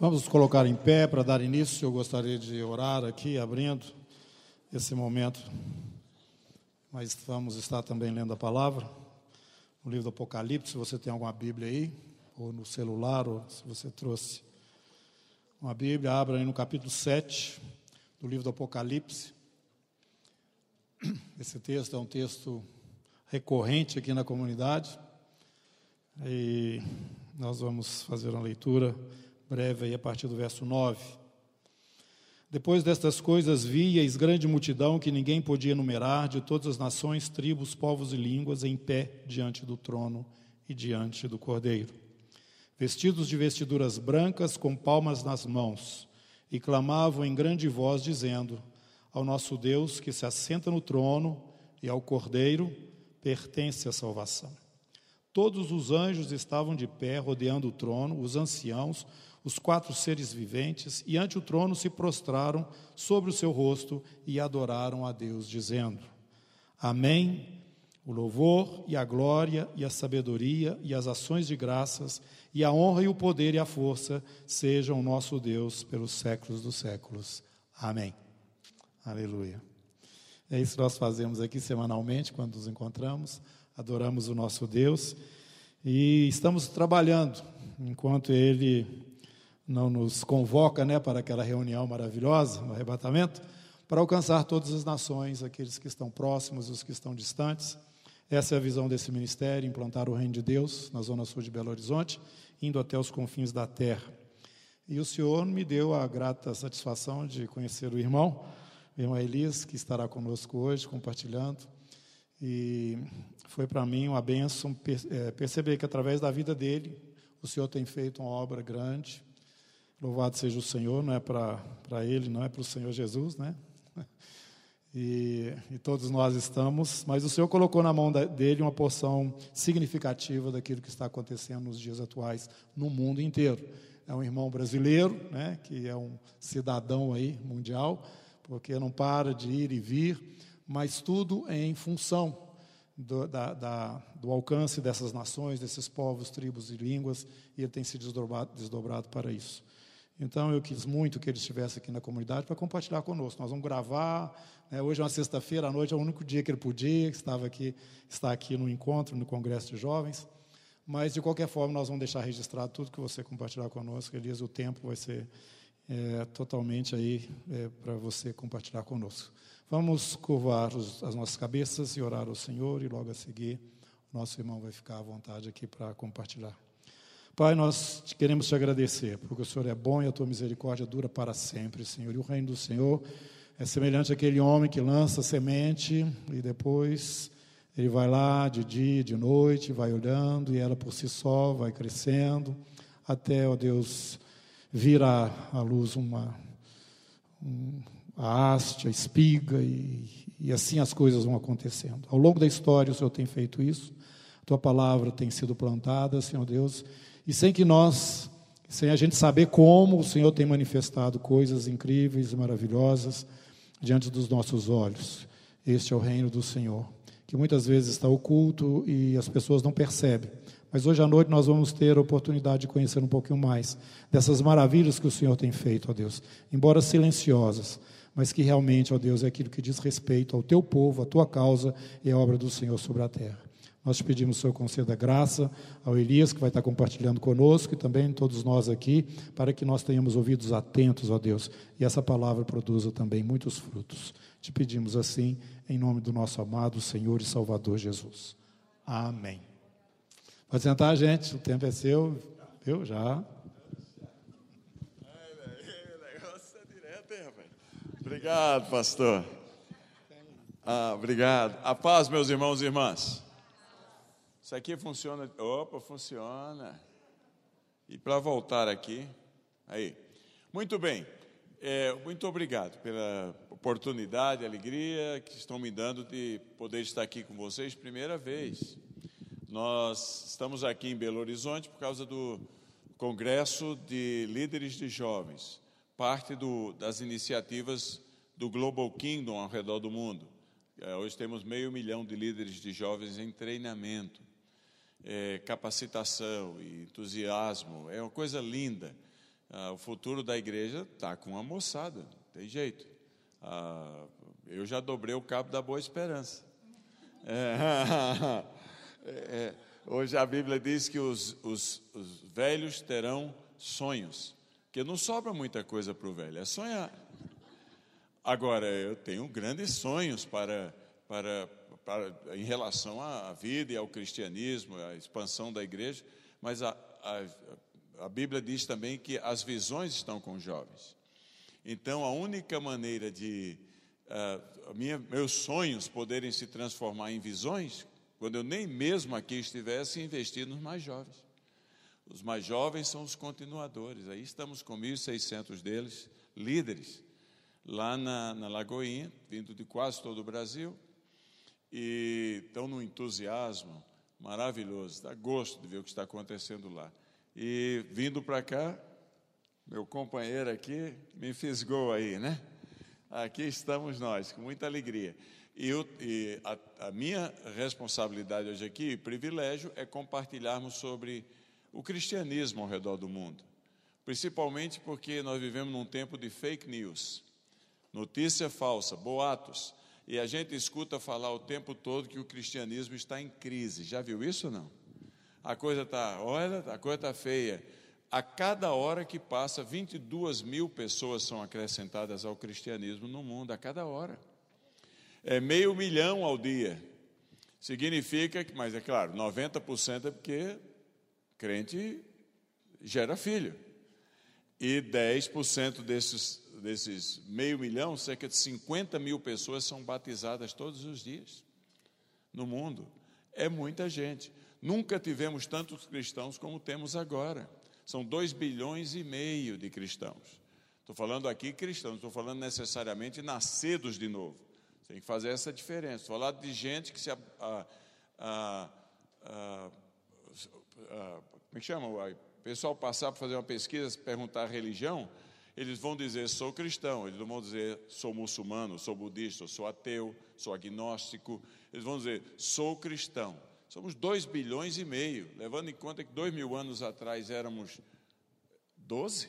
Vamos colocar em pé para dar início. Eu gostaria de orar aqui, abrindo esse momento. Mas vamos estar também lendo a palavra no livro do Apocalipse. Se você tem alguma Bíblia aí, ou no celular, ou se você trouxe uma Bíblia, abra aí no capítulo 7 do livro do Apocalipse. Esse texto é um texto recorrente aqui na comunidade. E nós vamos fazer uma leitura breve aí a partir do verso 9. Depois destas coisas víeis grande multidão que ninguém podia enumerar, de todas as nações, tribos, povos e línguas, em pé diante do trono e diante do Cordeiro. Vestidos de vestiduras brancas, com palmas nas mãos, e clamavam em grande voz, dizendo: Ao nosso Deus que se assenta no trono e ao Cordeiro pertence a salvação. Todos os anjos estavam de pé, rodeando o trono, os anciãos, os quatro seres viventes, e ante o trono se prostraram sobre o seu rosto e adoraram a Deus, dizendo: Amém. O louvor e a glória e a sabedoria e as ações de graças e a honra e o poder e a força sejam nosso Deus pelos séculos dos séculos. Amém. Aleluia. É isso que nós fazemos aqui semanalmente quando nos encontramos, adoramos o nosso Deus e estamos trabalhando enquanto Ele não nos convoca né, para aquela reunião maravilhosa, no arrebatamento, para alcançar todas as nações, aqueles que estão próximos, os que estão distantes. Essa é a visão desse ministério: implantar o reino de Deus na zona sul de Belo Horizonte, indo até os confins da terra. E o Senhor me deu a grata satisfação de conhecer o irmão, o irmão Elias, que estará conosco hoje, compartilhando. E foi para mim uma bênção é, perceber que através da vida dele, o Senhor tem feito uma obra grande, Louvado seja o Senhor, não é para ele, não é para o Senhor Jesus, né? E, e, todos nós estamos, mas o Senhor colocou na mão da, dele uma porção significativa daquilo que está acontecendo nos dias atuais no mundo inteiro. É um irmão brasileiro, né, que é um cidadão aí mundial, porque não para de ir e vir, mas tudo em função do, da, da, do alcance dessas nações, desses povos, tribos e línguas, e ele tem se desdobrado, desdobrado para isso. Então eu quis muito que ele estivesse aqui na comunidade para compartilhar conosco. Nós vamos gravar. Né? Hoje é uma sexta-feira à noite, é o único dia que ele podia, estava aqui, está aqui no encontro, no Congresso de Jovens. Mas de qualquer forma, nós vamos deixar registrado tudo que você compartilhar conosco. Elias, o tempo vai ser é, totalmente aí é, para você compartilhar conosco. Vamos curvar os, as nossas cabeças e orar ao Senhor, e logo a seguir, nosso irmão vai ficar à vontade aqui para compartilhar. Pai, nós queremos te agradecer, porque o Senhor é bom e a tua misericórdia dura para sempre, Senhor. E o reino do Senhor é semelhante àquele homem que lança semente e depois ele vai lá de dia, de noite, vai olhando e ela por si só vai crescendo até, ó Deus, vir à, luz uma, um, a haste, a espiga e, e assim as coisas vão acontecendo. Ao longo da história o Senhor tem feito isso, tua palavra tem sido plantada, Senhor Deus, e sem que nós, sem a gente saber como o Senhor tem manifestado coisas incríveis e maravilhosas diante dos nossos olhos. Este é o reino do Senhor, que muitas vezes está oculto e as pessoas não percebem. Mas hoje à noite nós vamos ter a oportunidade de conhecer um pouquinho mais dessas maravilhas que o Senhor tem feito, ó Deus, embora silenciosas, mas que realmente, ó Deus, é aquilo que diz respeito ao teu povo, à tua causa e à obra do Senhor sobre a terra. Nós te pedimos, Senhor, conceda graça ao Elias, que vai estar compartilhando conosco, e também todos nós aqui, para que nós tenhamos ouvidos atentos, ó Deus, e essa palavra produza também muitos frutos. Te pedimos assim, em nome do nosso amado Senhor e Salvador Jesus. Amém. Pode sentar, gente, o tempo é seu, viu? Já. Obrigado, pastor. Ah, obrigado. A paz, meus irmãos e irmãs. Isso aqui funciona. Opa, funciona. E para voltar aqui, aí. Muito bem. É, muito obrigado pela oportunidade, alegria que estão me dando de poder estar aqui com vocês primeira vez. Nós estamos aqui em Belo Horizonte por causa do Congresso de Líderes de Jovens, parte do, das iniciativas do Global Kingdom ao redor do mundo. É, hoje temos meio milhão de líderes de jovens em treinamento é, capacitação e entusiasmo, é uma coisa linda. Ah, o futuro da igreja está com a moçada, tem jeito. Ah, eu já dobrei o cabo da boa esperança. É, é, hoje a Bíblia diz que os, os, os velhos terão sonhos, porque não sobra muita coisa para o velho, é sonhar. Agora, eu tenho grandes sonhos para, para, em relação à vida e ao cristianismo, à expansão da igreja, mas a, a, a Bíblia diz também que as visões estão com os jovens. Então, a única maneira de uh, minha, meus sonhos poderem se transformar em visões, quando eu nem mesmo aqui estivesse, investir nos mais jovens. Os mais jovens são os continuadores. Aí estamos com 1.600 deles, líderes, lá na, na Lagoinha, vindo de quase todo o Brasil e estão num entusiasmo maravilhoso, dá gosto de ver o que está acontecendo lá. E vindo para cá, meu companheiro aqui me fisgou aí, né? Aqui estamos nós, com muita alegria. E, eu, e a, a, minha responsabilidade hoje aqui, privilégio, é compartilharmos sobre o cristianismo ao redor do mundo. Principalmente porque nós vivemos num tempo de fake news, notícia falsa, boatos. E a gente escuta falar o tempo todo que o cristianismo está em crise. Já viu isso ou não? A coisa está, olha, a coisa está feia. A cada hora que passa, 22 mil pessoas são acrescentadas ao cristianismo no mundo, a cada hora. É meio milhão ao dia. Significa que, mas é claro, 90% é porque crente gera filho. E 10% desses desses meio milhão, cerca de 50 mil pessoas são batizadas todos os dias no mundo. É muita gente. Nunca tivemos tantos cristãos como temos agora. São 2 bilhões e meio de cristãos. Estou falando aqui cristãos, estou falando necessariamente nascidos de novo. Tem que fazer essa diferença. Estou falando de gente que se. A, a, a, como é que chama? O pessoal passar para fazer uma pesquisa, perguntar a religião, eles vão dizer sou cristão, eles não vão dizer sou muçulmano, sou budista, sou ateu, sou agnóstico, eles vão dizer sou cristão. Somos dois bilhões e meio, levando em conta que dois mil anos atrás éramos 12.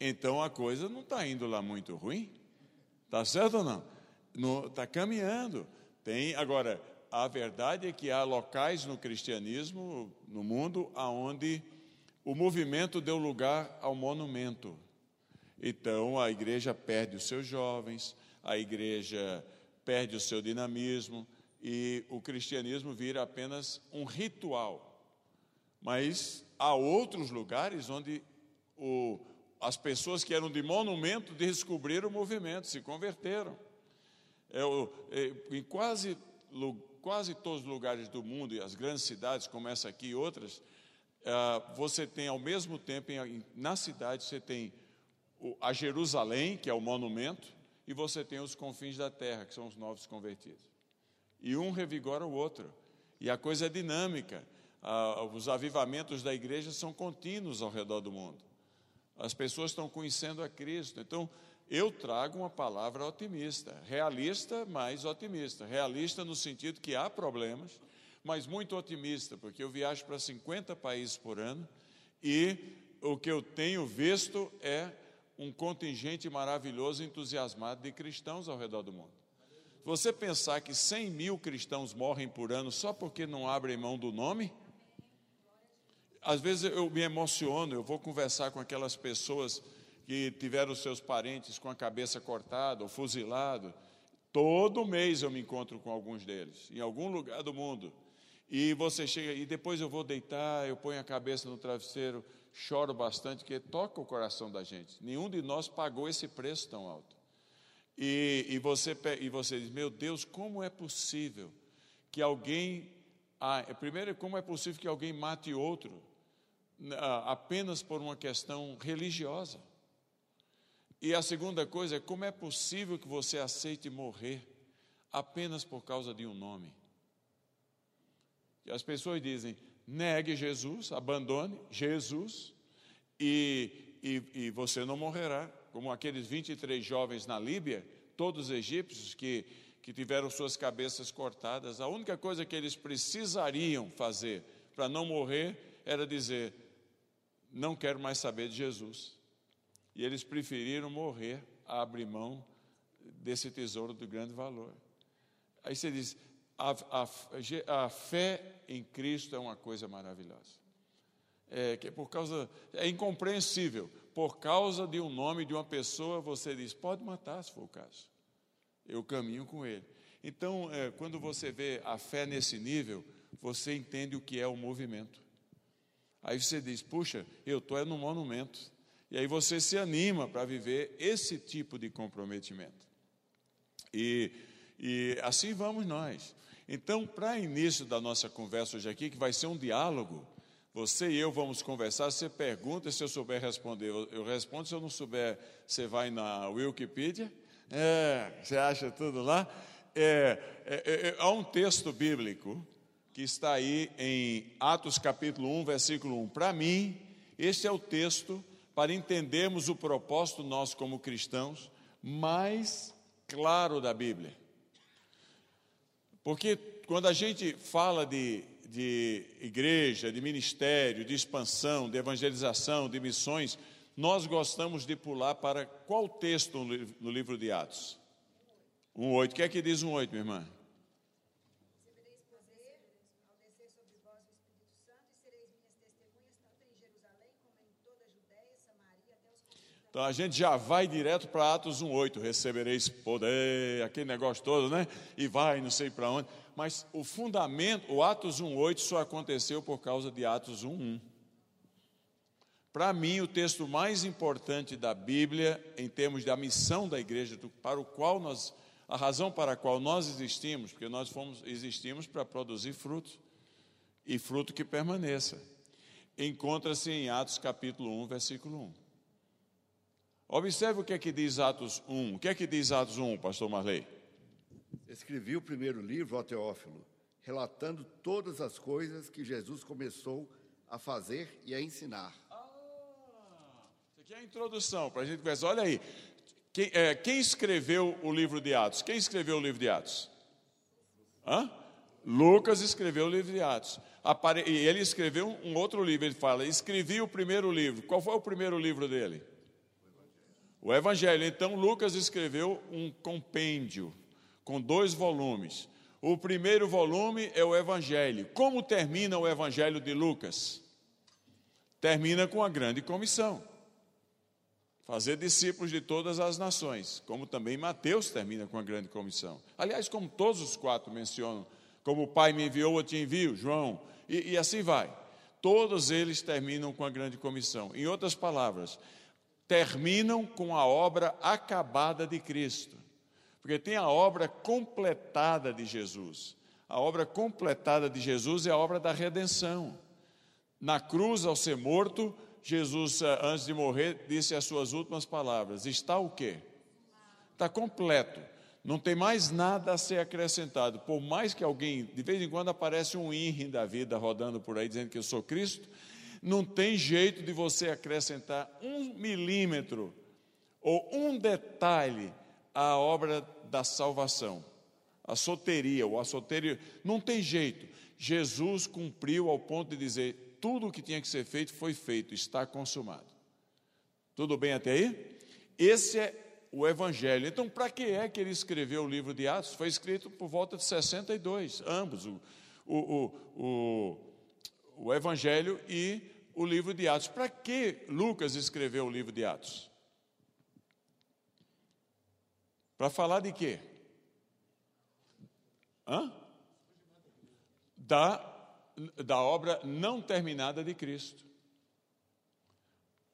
Então a coisa não está indo lá muito ruim. Está certo ou não? Está caminhando. Tem, agora, a verdade é que há locais no cristianismo, no mundo, aonde o movimento deu lugar ao monumento. Então a igreja perde os seus jovens, a igreja perde o seu dinamismo e o cristianismo vira apenas um ritual. Mas há outros lugares onde o, as pessoas que eram de monumento descobriram o movimento, se converteram. É, é, em quase, quase todos os lugares do mundo, e as grandes cidades, como essa aqui e outras, ah, você tem ao mesmo tempo, na cidade, você tem a Jerusalém, que é o monumento, e você tem os confins da terra, que são os novos convertidos. E um revigora o outro. E a coisa é dinâmica. Ah, os avivamentos da igreja são contínuos ao redor do mundo. As pessoas estão conhecendo a Cristo. Então, eu trago uma palavra otimista, realista, mas otimista. Realista no sentido que há problemas, mas muito otimista, porque eu viajo para 50 países por ano e o que eu tenho visto é um contingente maravilhoso, entusiasmado de cristãos ao redor do mundo. Você pensar que 100 mil cristãos morrem por ano só porque não abrem mão do nome, às vezes eu me emociono, eu vou conversar com aquelas pessoas que tiveram seus parentes com a cabeça cortada ou fuzilado. Todo mês eu me encontro com alguns deles, em algum lugar do mundo. E você chega, e depois eu vou deitar, eu ponho a cabeça no travesseiro, choro bastante, porque toca o coração da gente. Nenhum de nós pagou esse preço tão alto. E, e, você, e você diz: Meu Deus, como é possível que alguém. Ah, primeiro, como é possível que alguém mate outro ah, apenas por uma questão religiosa? E a segunda coisa é: como é possível que você aceite morrer apenas por causa de um nome? As pessoas dizem: negue Jesus, abandone Jesus, e, e, e você não morrerá. Como aqueles 23 jovens na Líbia, todos egípcios que, que tiveram suas cabeças cortadas, a única coisa que eles precisariam fazer para não morrer era dizer: não quero mais saber de Jesus. E eles preferiram morrer a abrir mão desse tesouro de grande valor. Aí você diz: a, a, a fé em Cristo é uma coisa maravilhosa. É, que por causa, é incompreensível. Por causa de um nome de uma pessoa, você diz: pode matar se for o caso. Eu caminho com ele. Então, é, quando você vê a fé nesse nível, você entende o que é o movimento. Aí você diz: puxa, eu estou é no monumento. E aí você se anima para viver esse tipo de comprometimento. E, e assim vamos nós. Então, para início da nossa conversa hoje aqui, que vai ser um diálogo, você e eu vamos conversar. Você pergunta, se eu souber responder, eu respondo. Se eu não souber, você vai na Wikipedia. É, você acha tudo lá? É, é, é, é, há um texto bíblico que está aí em Atos capítulo 1, versículo 1. Para mim, este é o texto para entendermos o propósito nosso como cristãos mais claro da Bíblia. Porque quando a gente fala de, de igreja, de ministério, de expansão, de evangelização, de missões, nós gostamos de pular para qual texto no livro de Atos? 1,8. O que é que diz 1,8, minha irmã? Então a gente já vai direto para Atos 1,8, recebereis poder, aquele negócio todo, né? E vai, não sei para onde. Mas o fundamento, o Atos 1,8 só aconteceu por causa de Atos 1,1. Para mim, o texto mais importante da Bíblia, em termos da missão da igreja, para o qual nós, a razão para a qual nós existimos, porque nós fomos, existimos para produzir frutos, e fruto que permaneça, encontra-se em Atos capítulo 1, versículo 1. Observe o que é que diz Atos 1. O que é que diz Atos 1, pastor Marley? Escrevi o primeiro livro ao Teófilo, relatando todas as coisas que Jesus começou a fazer e a ensinar. Ah, isso aqui é a introdução para a gente conversar. Olha aí, quem, é, quem, escreveu o livro de Atos? Quem escreveu o livro de Atos? Hã? Lucas escreveu o livro de Atos. Apare... E ele escreveu um outro livro. Ele fala: escrevi o primeiro livro. Qual foi o primeiro livro dele? O Evangelho. Então, Lucas escreveu um compêndio com dois volumes. O primeiro volume é o Evangelho. Como termina o Evangelho de Lucas? Termina com a grande comissão. Fazer discípulos de todas as nações, como também Mateus termina com a grande comissão. Aliás, como todos os quatro mencionam, como o Pai me enviou, eu te envio, João, e, e assim vai. Todos eles terminam com a grande comissão. Em outras palavras, terminam com a obra acabada de Cristo. Porque tem a obra completada de Jesus. A obra completada de Jesus é a obra da redenção. Na cruz, ao ser morto, Jesus, eh, antes de morrer, disse as suas últimas palavras: Está o quê? Está completo. Não tem mais nada a ser acrescentado. Por mais que alguém, de vez em quando, aparece um INRI da vida rodando por aí dizendo que eu sou Cristo, não tem jeito de você acrescentar um milímetro ou um detalhe à obra da salvação. A soteria, ou a soteria, não tem jeito. Jesus cumpriu ao ponto de dizer: tudo o que tinha que ser feito foi feito, está consumado. Tudo bem até aí? Esse é o Evangelho. Então, para que é que ele escreveu o livro de Atos? Foi escrito por volta de 62, ambos, o, o, o, o Evangelho e o livro de Atos. Para que Lucas escreveu o livro de Atos? Para falar de quê? Hã? Da, da obra não terminada de Cristo.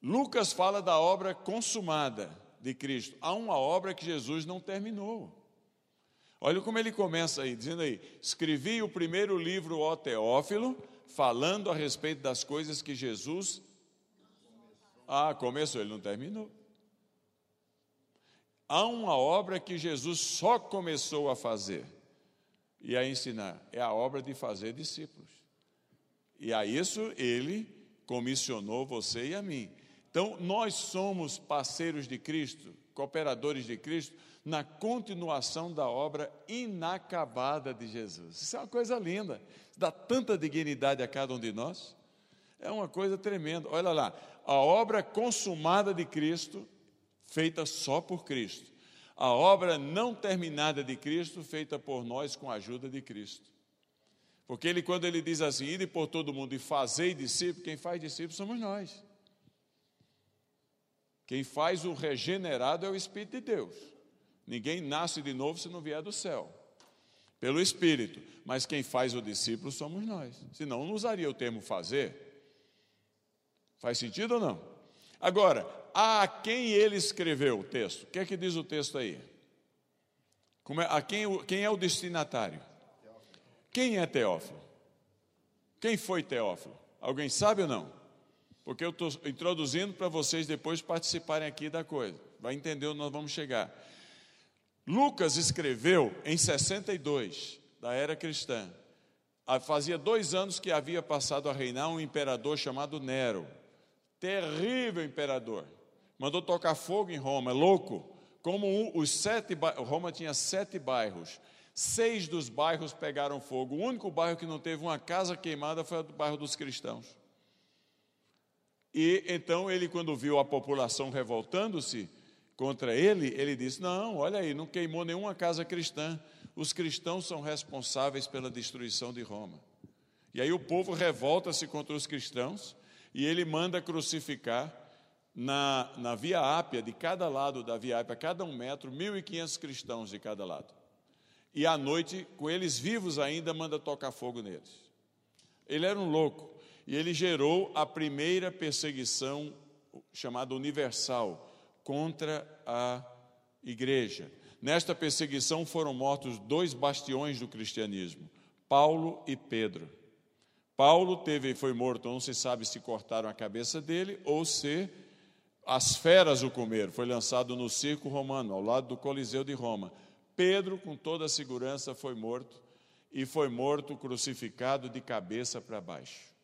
Lucas fala da obra consumada de Cristo. Há uma obra que Jesus não terminou. Olha como ele começa aí, dizendo aí: escrevi o primeiro livro, ó Teófilo, falando a respeito das coisas que Jesus. Ah, começou, ele não terminou. Há uma obra que Jesus só começou a fazer e a ensinar, é a obra de fazer discípulos. E a isso ele comissionou você e a mim. Então, nós somos parceiros de Cristo, cooperadores de Cristo, na continuação da obra inacabada de Jesus. Isso é uma coisa linda, dá tanta dignidade a cada um de nós. É uma coisa tremenda. Olha lá, a obra consumada de Cristo, feita só por Cristo. A obra não terminada de Cristo, feita por nós com a ajuda de Cristo. Porque ele, quando ele diz assim, ide por todo mundo e fazei discípulos, quem faz discípulos somos nós. Quem faz o regenerado é o Espírito de Deus. Ninguém nasce de novo se não vier do céu. Pelo Espírito. Mas quem faz o discípulo somos nós. Senão não usaria o termo fazer. Faz sentido ou não? Agora, a quem ele escreveu o texto? O que é que diz o texto aí? É, a quem, quem é o destinatário? Quem é Teófilo? Quem foi Teófilo? Alguém sabe ou não? Porque eu estou introduzindo para vocês depois participarem aqui da coisa. Vai entender onde nós vamos chegar. Lucas escreveu em 62, da era cristã. Fazia dois anos que havia passado a reinar um imperador chamado Nero. Terrível imperador. Mandou tocar fogo em Roma, louco. Como os sete, Roma tinha sete bairros. Seis dos bairros pegaram fogo. O único bairro que não teve uma casa queimada foi o bairro dos cristãos. E então ele, quando viu a população revoltando-se contra ele, ele disse: Não, olha aí, não queimou nenhuma casa cristã. Os cristãos são responsáveis pela destruição de Roma. E aí o povo revolta-se contra os cristãos e ele manda crucificar na, na Via Ápia, de cada lado da Via Ápia, cada um metro, 1.500 cristãos de cada lado. E à noite, com eles vivos ainda, manda tocar fogo neles. Ele era um louco. E ele gerou a primeira perseguição chamada universal contra a igreja. Nesta perseguição foram mortos dois bastiões do cristianismo, Paulo e Pedro. Paulo teve foi morto, não se sabe se cortaram a cabeça dele ou se as feras o comeram. Foi lançado no circo romano, ao lado do Coliseu de Roma. Pedro, com toda a segurança, foi morto e foi morto crucificado de cabeça para baixo.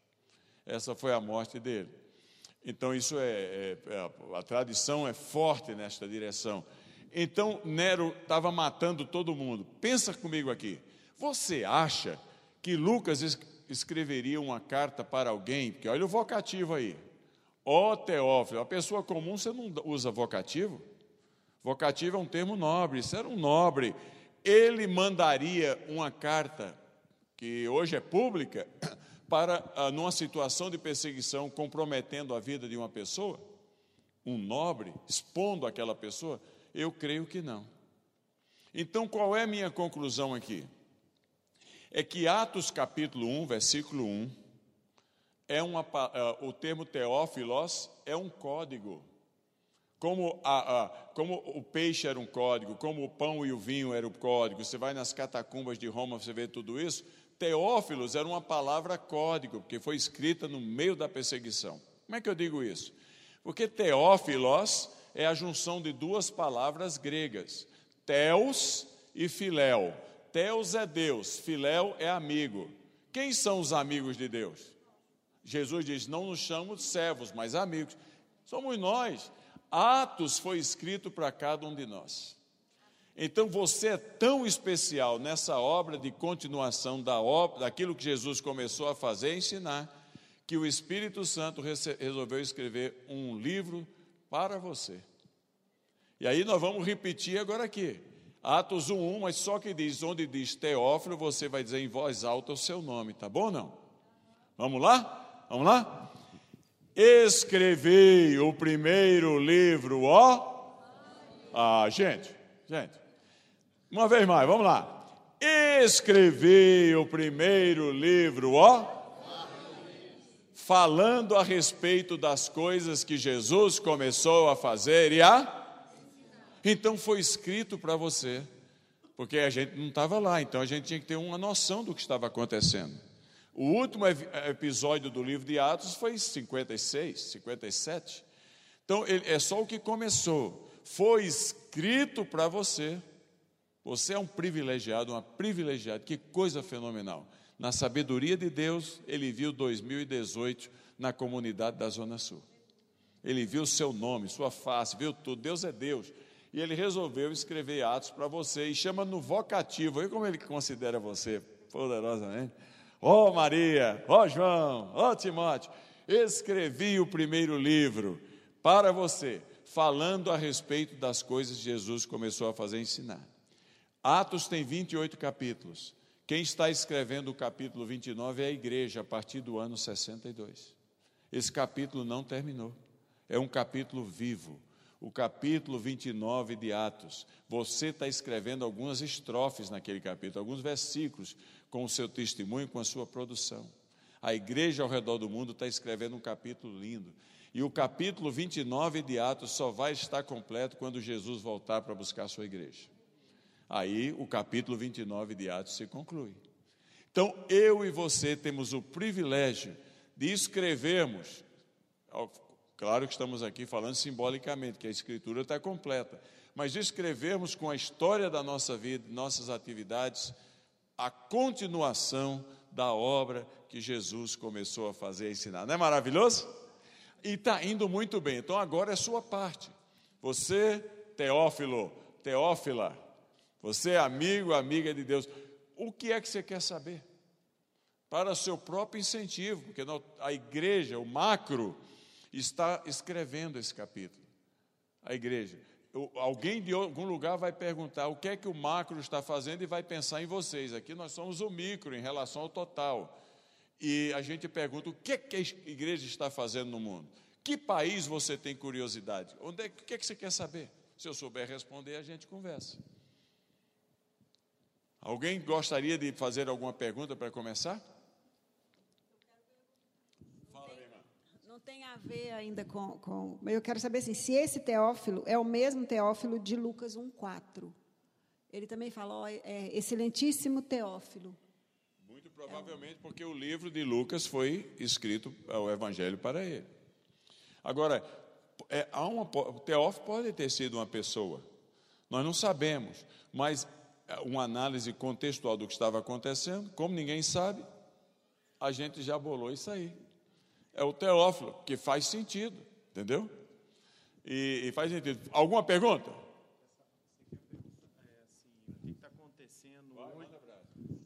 Essa foi a morte dele. Então, isso é, é, é a tradição é forte nesta direção. Então, Nero estava matando todo mundo. Pensa comigo aqui. Você acha que Lucas escreveria uma carta para alguém? Porque olha o vocativo aí. Ó Teófilo, a pessoa comum você não usa vocativo? Vocativo é um termo nobre, isso era um nobre. Ele mandaria uma carta, que hoje é pública, para, ah, numa situação de perseguição, comprometendo a vida de uma pessoa? Um nobre, expondo aquela pessoa? Eu creio que não. Então, qual é a minha conclusão aqui? É que Atos capítulo 1, versículo 1, é uma, uh, o termo teófilos é um código. Como, a, a, como o peixe era um código, como o pão e o vinho era o código, você vai nas catacumbas de Roma, você vê tudo isso, Teófilos era uma palavra código, porque foi escrita no meio da perseguição. Como é que eu digo isso? Porque Teófilos é a junção de duas palavras gregas, Teos e Filéu. Teos é Deus, Filéu é amigo. Quem são os amigos de Deus? Jesus diz: Não nos chamamos servos, mas amigos. Somos nós. Atos foi escrito para cada um de nós. Então você é tão especial nessa obra de continuação da obra, daquilo que Jesus começou a fazer e ensinar, que o Espírito Santo resolveu escrever um livro para você. E aí nós vamos repetir agora aqui. Atos 1:1, mas só que diz onde diz Teófilo, você vai dizer em voz alta o seu nome, tá bom não? Vamos lá? Vamos lá? Escrevi o primeiro livro, ó. Ah, gente, gente. Uma vez mais, vamos lá. Escrevi o primeiro livro, ó, falando a respeito das coisas que Jesus começou a fazer e a. Então foi escrito para você, porque a gente não estava lá, então a gente tinha que ter uma noção do que estava acontecendo. O último episódio do livro de Atos foi em 56, 57. Então é só o que começou. Foi escrito para você você é um privilegiado, uma privilegiada. Que coisa fenomenal. Na sabedoria de Deus, ele viu 2018 na comunidade da Zona Sul. Ele viu seu nome, sua face, viu tudo. Deus é Deus. E ele resolveu escrever Atos para você e chama no vocativo. Olha como ele considera você, poderosamente. Ó oh, Maria, ó oh, João, ó oh, Timóteo. escrevi o primeiro livro para você, falando a respeito das coisas que Jesus começou a fazer ensinar. Atos tem 28 capítulos. Quem está escrevendo o capítulo 29 é a igreja, a partir do ano 62. Esse capítulo não terminou. É um capítulo vivo. O capítulo 29 de Atos. Você está escrevendo algumas estrofes naquele capítulo, alguns versículos, com o seu testemunho, com a sua produção. A igreja ao redor do mundo está escrevendo um capítulo lindo. E o capítulo 29 de Atos só vai estar completo quando Jesus voltar para buscar a sua igreja. Aí o capítulo 29 de Atos se conclui. Então, eu e você temos o privilégio de escrevermos, claro que estamos aqui falando simbolicamente, que a escritura está completa, mas de escrevermos com a história da nossa vida, nossas atividades, a continuação da obra que Jesus começou a fazer e ensinar. Não é maravilhoso? E está indo muito bem. Então agora é sua parte. Você, Teófilo, Teófila, você é amigo, amiga de Deus. O que é que você quer saber? Para seu próprio incentivo, porque a igreja, o macro, está escrevendo esse capítulo. A igreja alguém de algum lugar vai perguntar o que é que o macro está fazendo e vai pensar em vocês. Aqui nós somos o micro em relação ao total. E a gente pergunta o que é que a igreja está fazendo no mundo? Que país você tem curiosidade? Onde é, o que é que você quer saber? Se eu souber responder, a gente conversa. Alguém gostaria de fazer alguma pergunta para começar? tem a ver ainda com, com. Eu quero saber assim, se esse Teófilo é o mesmo Teófilo de Lucas 1,4. Ele também falou, é, excelentíssimo Teófilo. Muito provavelmente porque o livro de Lucas foi escrito, o Evangelho para ele. Agora, é, há uma, Teófilo pode ter sido uma pessoa, nós não sabemos, mas é, uma análise contextual do que estava acontecendo, como ninguém sabe, a gente já bolou isso aí é o Teófilo, que faz sentido, entendeu? E, e faz sentido. Alguma pergunta?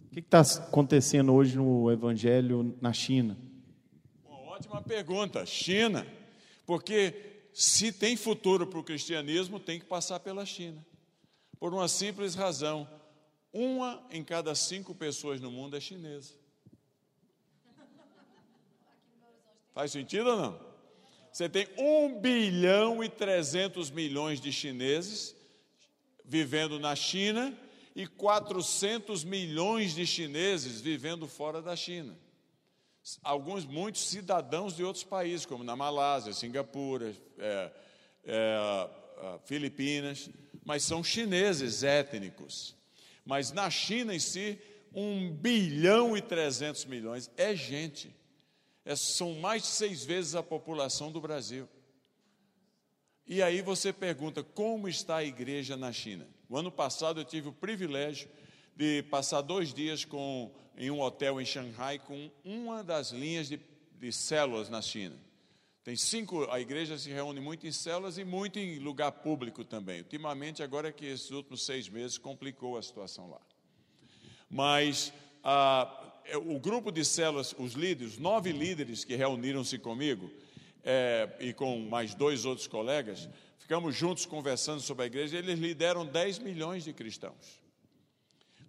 O que está acontecendo hoje no Evangelho na China? Uma ótima pergunta. China. Porque se tem futuro para o cristianismo, tem que passar pela China. Por uma simples razão: uma em cada cinco pessoas no mundo é chinesa. Faz sentido ou não? Você tem 1 bilhão e 300 milhões de chineses vivendo na China e 400 milhões de chineses vivendo fora da China. Alguns, muitos cidadãos de outros países, como na Malásia, Singapura, é, é, Filipinas, mas são chineses étnicos. Mas na China em si, 1 bilhão e 300 milhões é gente é, são mais de seis vezes a população do Brasil. E aí você pergunta como está a igreja na China? O ano passado eu tive o privilégio de passar dois dias com, em um hotel em Xangai com uma das linhas de, de células na China. Tem cinco, a igreja se reúne muito em células e muito em lugar público também. Ultimamente, agora que esses últimos seis meses complicou a situação lá. Mas o grupo de células, os líderes, nove líderes que reuniram-se comigo, é, e com mais dois outros colegas, ficamos juntos conversando sobre a igreja, eles lideram 10 milhões de cristãos.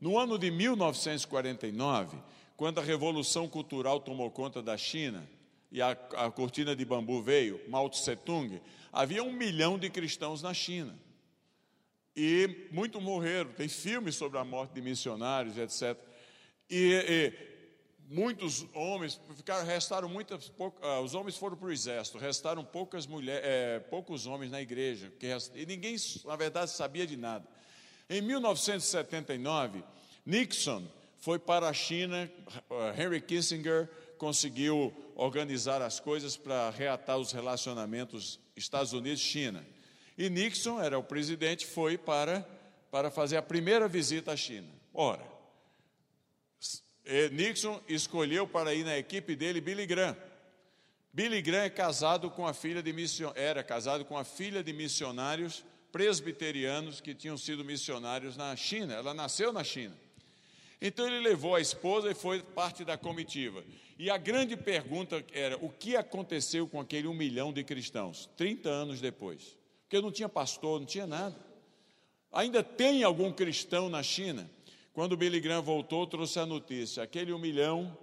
No ano de 1949, quando a revolução cultural tomou conta da China e a, a cortina de bambu veio, Mao Tse Tung, havia um milhão de cristãos na China. E muito morreram. Tem filmes sobre a morte de missionários, etc. E, e muitos homens, ficaram, restaram muitas, poucas, ah, os homens foram para o exército, restaram poucas mulheres, é, poucos homens na igreja, que, e ninguém, na verdade, sabia de nada. Em 1979, Nixon foi para a China, ah, Henry Kissinger conseguiu organizar as coisas para reatar os relacionamentos Estados Unidos-China. E Nixon era o presidente, foi para, para fazer a primeira visita à China. Ora, Nixon escolheu para ir na equipe dele Billy Graham. Billy Graham é casado com a filha de mission... era casado com a filha de missionários presbiterianos que tinham sido missionários na China. Ela nasceu na China. Então ele levou a esposa e foi parte da comitiva. E a grande pergunta era: o que aconteceu com aquele um milhão de cristãos, 30 anos depois? Porque não tinha pastor, não tinha nada. Ainda tem algum cristão na China? Quando Billy Graham voltou, trouxe a notícia: aquele um milhão,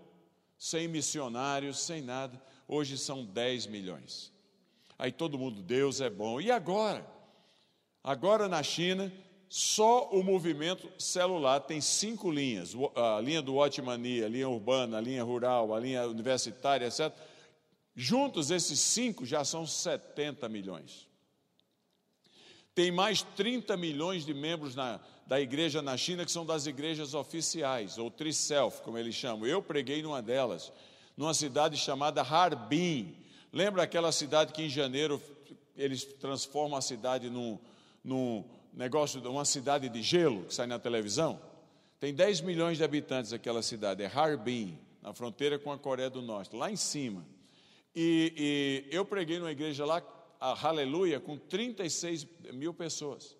sem missionários, sem nada, hoje são 10 milhões. Aí todo mundo, Deus é bom. E agora? Agora na China, só o movimento celular tem cinco linhas: a linha do Watmania, a linha urbana, a linha rural, a linha universitária, etc. Juntos, esses cinco já são 70 milhões. Tem mais 30 milhões de membros na, da igreja na China que são das igrejas oficiais, ou Triself, como eles chamam. Eu preguei numa delas, numa cidade chamada Harbin. Lembra aquela cidade que em janeiro eles transformam a cidade num, num negócio de uma cidade de gelo que sai na televisão? Tem 10 milhões de habitantes aquela cidade, é Harbin, na fronteira com a Coreia do Norte, lá em cima. E, e eu preguei numa igreja lá, a Aleluia, com 36 mil pessoas.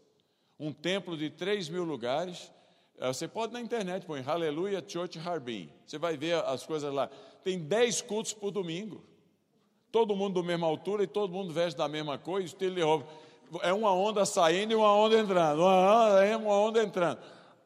Um templo de 3 mil lugares. Eh, você pode na internet põe Aleluia Church Harbin. Você vai ver as coisas lá. Tem 10 cultos por domingo. Todo mundo da mesma altura e todo mundo veste da mesma coisa, estilo de roupa é uma onda saindo e uma onda entrando, uma onda, uma onda entrando.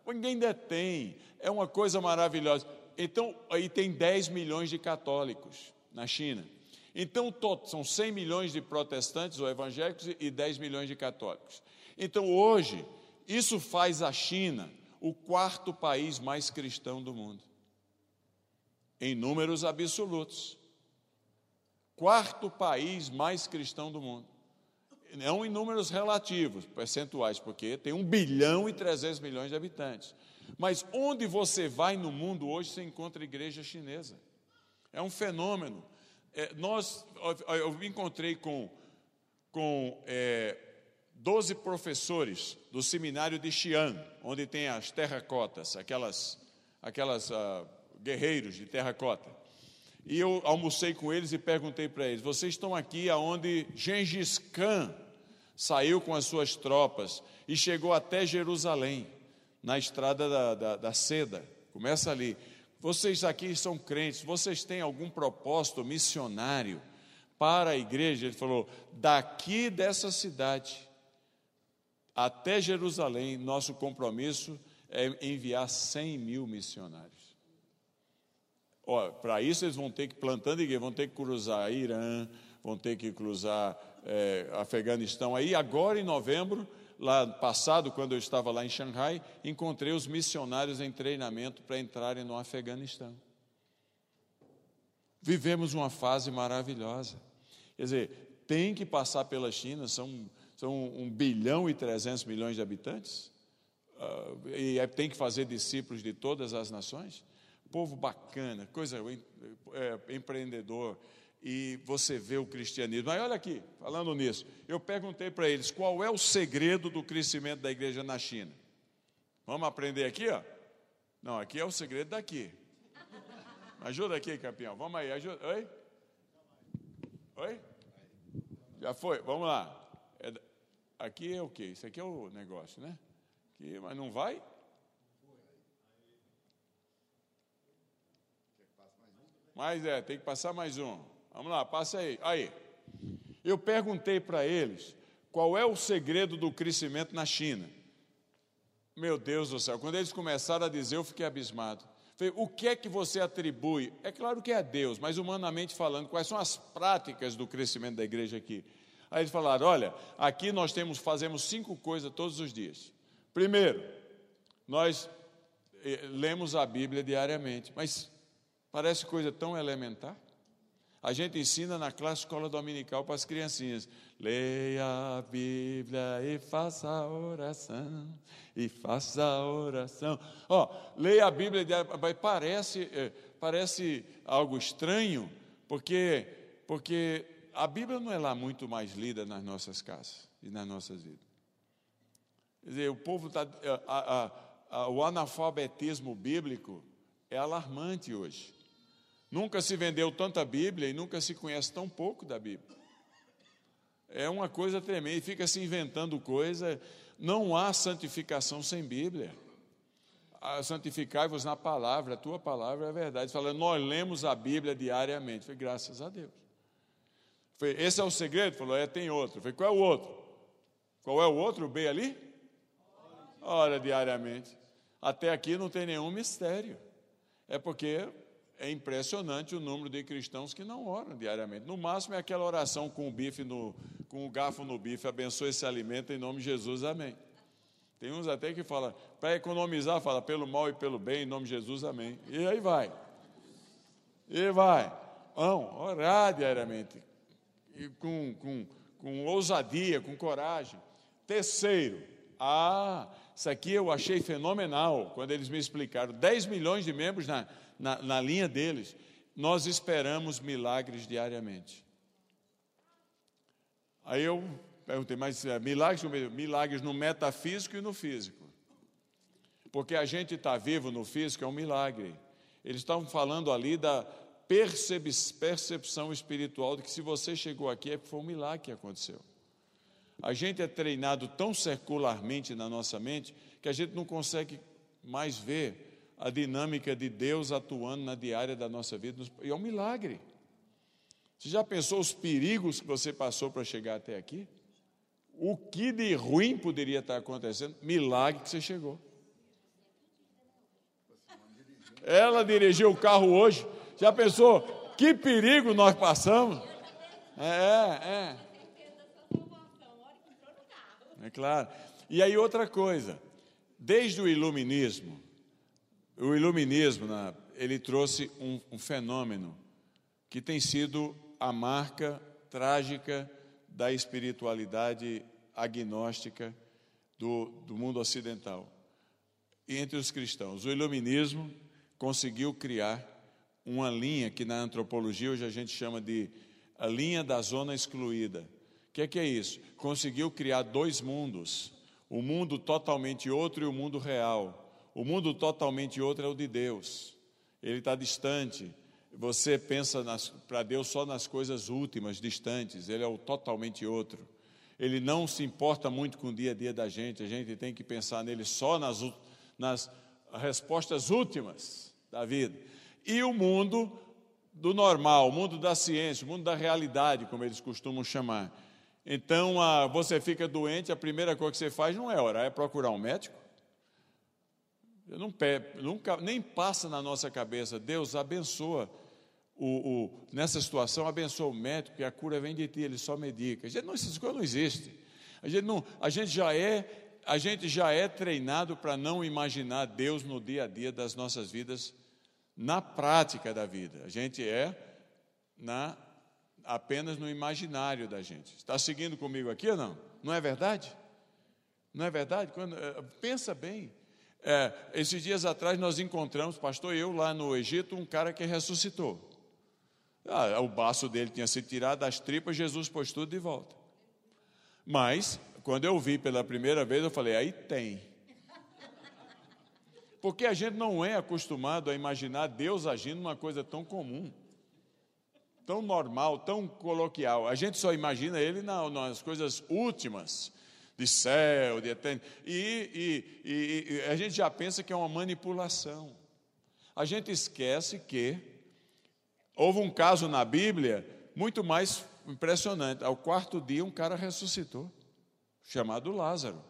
Ninguém detém, é uma coisa maravilhosa. Então, aí tem 10 milhões de católicos na China. Então, são 100 milhões de protestantes ou evangélicos e 10 milhões de católicos. Então, hoje, isso faz a China o quarto país mais cristão do mundo, em números absolutos. Quarto país mais cristão do mundo não em números relativos, percentuais, porque tem 1 bilhão e 300 milhões de habitantes. Mas onde você vai no mundo hoje, você encontra igreja chinesa. É um fenômeno. É, nós, eu me encontrei com, com é, 12 professores do seminário de Xi'an, onde tem as terracotas, aquelas, aquelas uh, guerreiros de terracota. E eu almocei com eles e perguntei para eles: vocês estão aqui aonde Gengis Khan saiu com as suas tropas e chegou até Jerusalém, na estrada da, da, da seda. Começa ali. Vocês aqui são crentes, vocês têm algum propósito missionário para a igreja? Ele falou: daqui dessa cidade até Jerusalém, nosso compromisso é enviar 100 mil missionários. Para isso eles vão ter que, plantando igreja, vão ter que cruzar Irã, vão ter que cruzar é, Afeganistão. Aí agora em novembro, lá passado, quando eu estava lá em Xangai, encontrei os missionários em treinamento para entrarem no Afeganistão. Vivemos uma fase maravilhosa. Quer dizer, tem que passar pela China, são, são 1 bilhão e 300 milhões de habitantes, uh, e é, tem que fazer discípulos de todas as nações povo bacana, coisa é, empreendedor, e você vê o cristianismo. Mas olha aqui, falando nisso, eu perguntei para eles qual é o segredo do crescimento da igreja na China. Vamos aprender aqui, ó? Não, aqui é o segredo daqui. Ajuda aqui, campeão. Vamos aí, ajuda. Oi? Oi? Já foi? Vamos lá. É, aqui é o quê? Isso aqui é o negócio, né? Aqui, mas não vai? Mas é, tem que passar mais um. Vamos lá, passa aí. Aí. Eu perguntei para eles qual é o segredo do crescimento na China. Meu Deus do céu, quando eles começaram a dizer, eu fiquei abismado. Falei, o que é que você atribui? É claro que é a Deus, mas humanamente falando, quais são as práticas do crescimento da igreja aqui? Aí eles falaram: olha, aqui nós temos, fazemos cinco coisas todos os dias. Primeiro, nós eh, lemos a Bíblia diariamente, mas Parece coisa tão elementar. A gente ensina na classe escola dominical para as criancinhas. Leia a Bíblia e faça a oração. E faça a oração. Ó, oh, leia a Bíblia, parece, é, parece algo estranho, porque, porque a Bíblia não é lá muito mais lida nas nossas casas e nas nossas vidas. Quer dizer, o povo está. o analfabetismo bíblico é alarmante hoje. Nunca se vendeu tanta Bíblia e nunca se conhece tão pouco da Bíblia. É uma coisa tremenda, fica se inventando coisa. Não há santificação sem Bíblia. santificai-vos na palavra, a tua palavra é a verdade. Fala, nós lemos a Bíblia diariamente. Falei, graças a Deus. Falei, esse é o segredo? Falou, é, tem outro. Falei, qual é o outro? Qual é o outro B ali? Ora diariamente. Até aqui não tem nenhum mistério. É porque é impressionante o número de cristãos que não oram diariamente. No máximo é aquela oração com o bife no, com o garfo no bife, abençoe esse alimento em nome de Jesus, amém. Tem uns até que falam, para economizar, fala pelo mal e pelo bem, em nome de Jesus, amém. E aí vai. E vai. Vão orar diariamente. E com, com, com ousadia, com coragem. Terceiro, ah, isso aqui eu achei fenomenal quando eles me explicaram. 10 milhões de membros na, na, na linha deles, nós esperamos milagres diariamente. Aí eu perguntei, mas é, milagres, milagres no metafísico e no físico. Porque a gente está vivo no físico é um milagre. Eles estavam falando ali da percepção espiritual de que se você chegou aqui é porque foi um milagre que aconteceu. A gente é treinado tão circularmente na nossa mente que a gente não consegue mais ver a dinâmica de Deus atuando na diária da nossa vida. E é um milagre. Você já pensou os perigos que você passou para chegar até aqui? O que de ruim poderia estar acontecendo? Milagre que você chegou. Ela dirigiu o carro hoje. Já pensou que perigo nós passamos? É, é. É claro. E aí outra coisa, desde o iluminismo, o iluminismo, ele trouxe um, um fenômeno que tem sido a marca trágica da espiritualidade agnóstica do, do mundo ocidental e entre os cristãos. O iluminismo conseguiu criar uma linha que na antropologia hoje a gente chama de a linha da zona excluída. O que é, que é isso? Conseguiu criar dois mundos, o mundo totalmente outro e o mundo real. O mundo totalmente outro é o de Deus. Ele está distante. Você pensa para Deus só nas coisas últimas, distantes. Ele é o totalmente outro. Ele não se importa muito com o dia a dia da gente. A gente tem que pensar nele só nas, nas respostas últimas da vida. E o mundo do normal, o mundo da ciência, o mundo da realidade, como eles costumam chamar. Então, a, você fica doente, a primeira coisa que você faz não é orar, é procurar um médico. Não, nunca, nem passa na nossa cabeça, Deus abençoa o, o, nessa situação, abençoa o médico, que a cura vem de ti, ele só medica. A gente não, essas coisas não existem. A gente, não, a gente já é a gente já é treinado para não imaginar Deus no dia a dia das nossas vidas, na prática da vida. A gente é na, apenas no imaginário da gente. Está seguindo comigo aqui ou não? Não é verdade? Não é verdade? Quando, eh, pensa bem. É, esses dias atrás nós encontramos, pastor eu, lá no Egito, um cara que ressuscitou. Ah, o baço dele tinha sido tirado das tripas, Jesus pôs tudo de volta. Mas, quando eu vi pela primeira vez, eu falei, aí tem. Porque a gente não é acostumado a imaginar Deus agindo numa coisa tão comum, tão normal, tão coloquial. A gente só imagina Ele nas coisas últimas de céu, de eternidade. E, e, e, a gente já pensa que é uma manipulação. A gente esquece que houve um caso na Bíblia muito mais impressionante. Ao quarto dia, um cara ressuscitou, chamado Lázaro.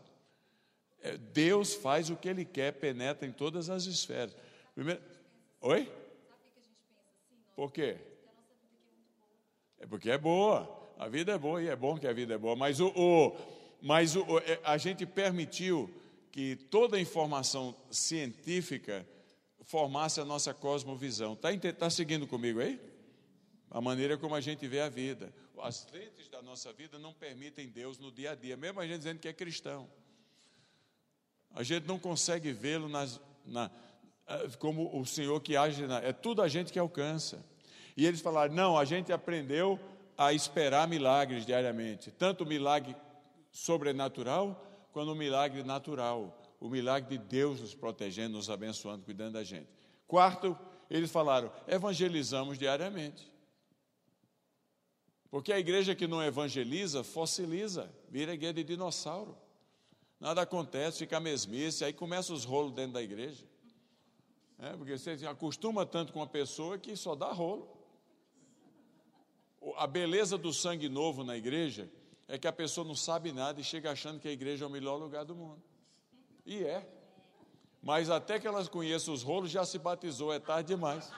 É, Deus faz o que Ele quer, penetra em todas as esferas. Primeiro... Oi? Por quê? É porque é boa. A vida é boa e é bom que a vida é boa. Mas o, o mas é, a gente permitiu que toda a informação científica formasse a nossa cosmovisão. Está tá seguindo comigo aí? A maneira como a gente vê a vida. As lentes da nossa vida não permitem Deus no dia a dia, mesmo a gente dizendo que é cristão. A gente não consegue vê-lo na, como o Senhor que age, na, é tudo a gente que alcança. E eles falaram: não, a gente aprendeu a esperar milagres diariamente, tanto milagre sobrenatural quanto o milagre natural, o milagre de Deus nos protegendo, nos abençoando, cuidando da gente. Quarto, eles falaram: evangelizamos diariamente. Porque a igreja que não evangeliza, fossiliza, vira igreja de dinossauro. Nada acontece, fica mesmice, aí começa os rolos dentro da igreja. É, porque você se acostuma tanto com uma pessoa que só dá rolo. A beleza do sangue novo na igreja é que a pessoa não sabe nada e chega achando que a igreja é o melhor lugar do mundo. E é. Mas até que elas conheçam os rolos, já se batizou, é tarde demais.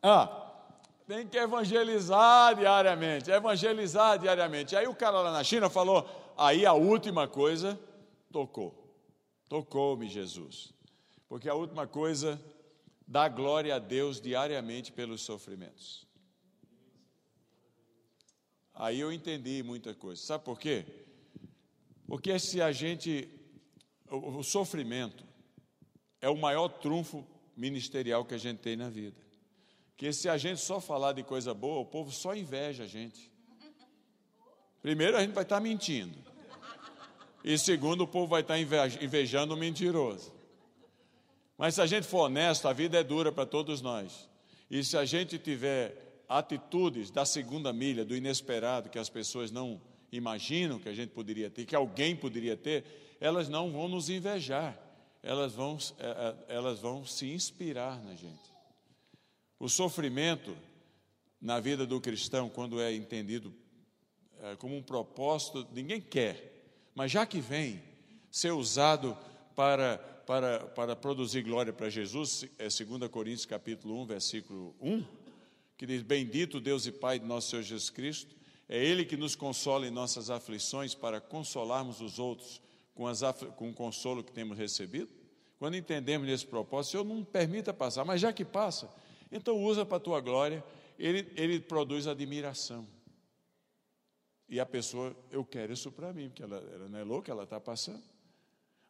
Ah, tem que evangelizar diariamente, evangelizar diariamente. Aí o cara lá na China falou, aí a última coisa tocou. Tocou-me Jesus. Porque a última coisa dá glória a Deus diariamente pelos sofrimentos. Aí eu entendi muita coisa. Sabe por quê? Porque se a gente. O, o sofrimento é o maior trunfo ministerial que a gente tem na vida. Que se a gente só falar de coisa boa, o povo só inveja a gente. Primeiro, a gente vai estar mentindo. E segundo, o povo vai estar inveja- invejando o mentiroso. Mas se a gente for honesto, a vida é dura para todos nós. E se a gente tiver atitudes da segunda milha, do inesperado, que as pessoas não imaginam que a gente poderia ter, que alguém poderia ter, elas não vão nos invejar, elas vão, eh, eh, elas vão se inspirar na gente. O sofrimento na vida do cristão, quando é entendido eh, como um propósito, ninguém quer, mas já que vem ser usado para, para, para produzir glória para Jesus, é 2 Coríntios capítulo 1, versículo 1, que diz, bendito Deus e Pai de nosso Senhor Jesus Cristo, é Ele que nos consola em nossas aflições para consolarmos os outros com, as, com o consolo que temos recebido. Quando entendemos esse propósito, Senhor, não permita passar, mas já que passa, então usa para a tua glória, ele, ele produz admiração. E a pessoa, eu quero isso para mim, porque ela, ela não é louca, ela está passando.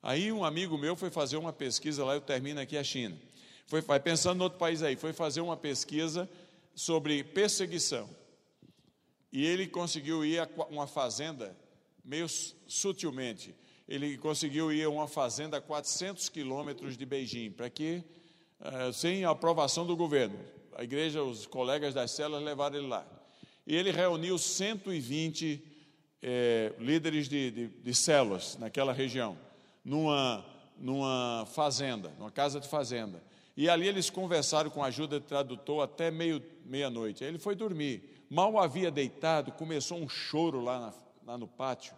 Aí um amigo meu foi fazer uma pesquisa lá, eu termino aqui a China. Foi, vai pensando em outro país aí, foi fazer uma pesquisa sobre perseguição. E ele conseguiu ir a uma fazenda, meio su- sutilmente, ele conseguiu ir a uma fazenda a 400 quilômetros de Beijing, para que, eh, sem a aprovação do governo, a igreja, os colegas das células levaram ele lá. E ele reuniu 120 eh, líderes de, de, de células naquela região, numa, numa fazenda, numa casa de fazenda. E ali eles conversaram com a ajuda de tradutor até meia-noite. Aí ele foi dormir. Mal havia deitado, começou um choro lá, na- lá no pátio.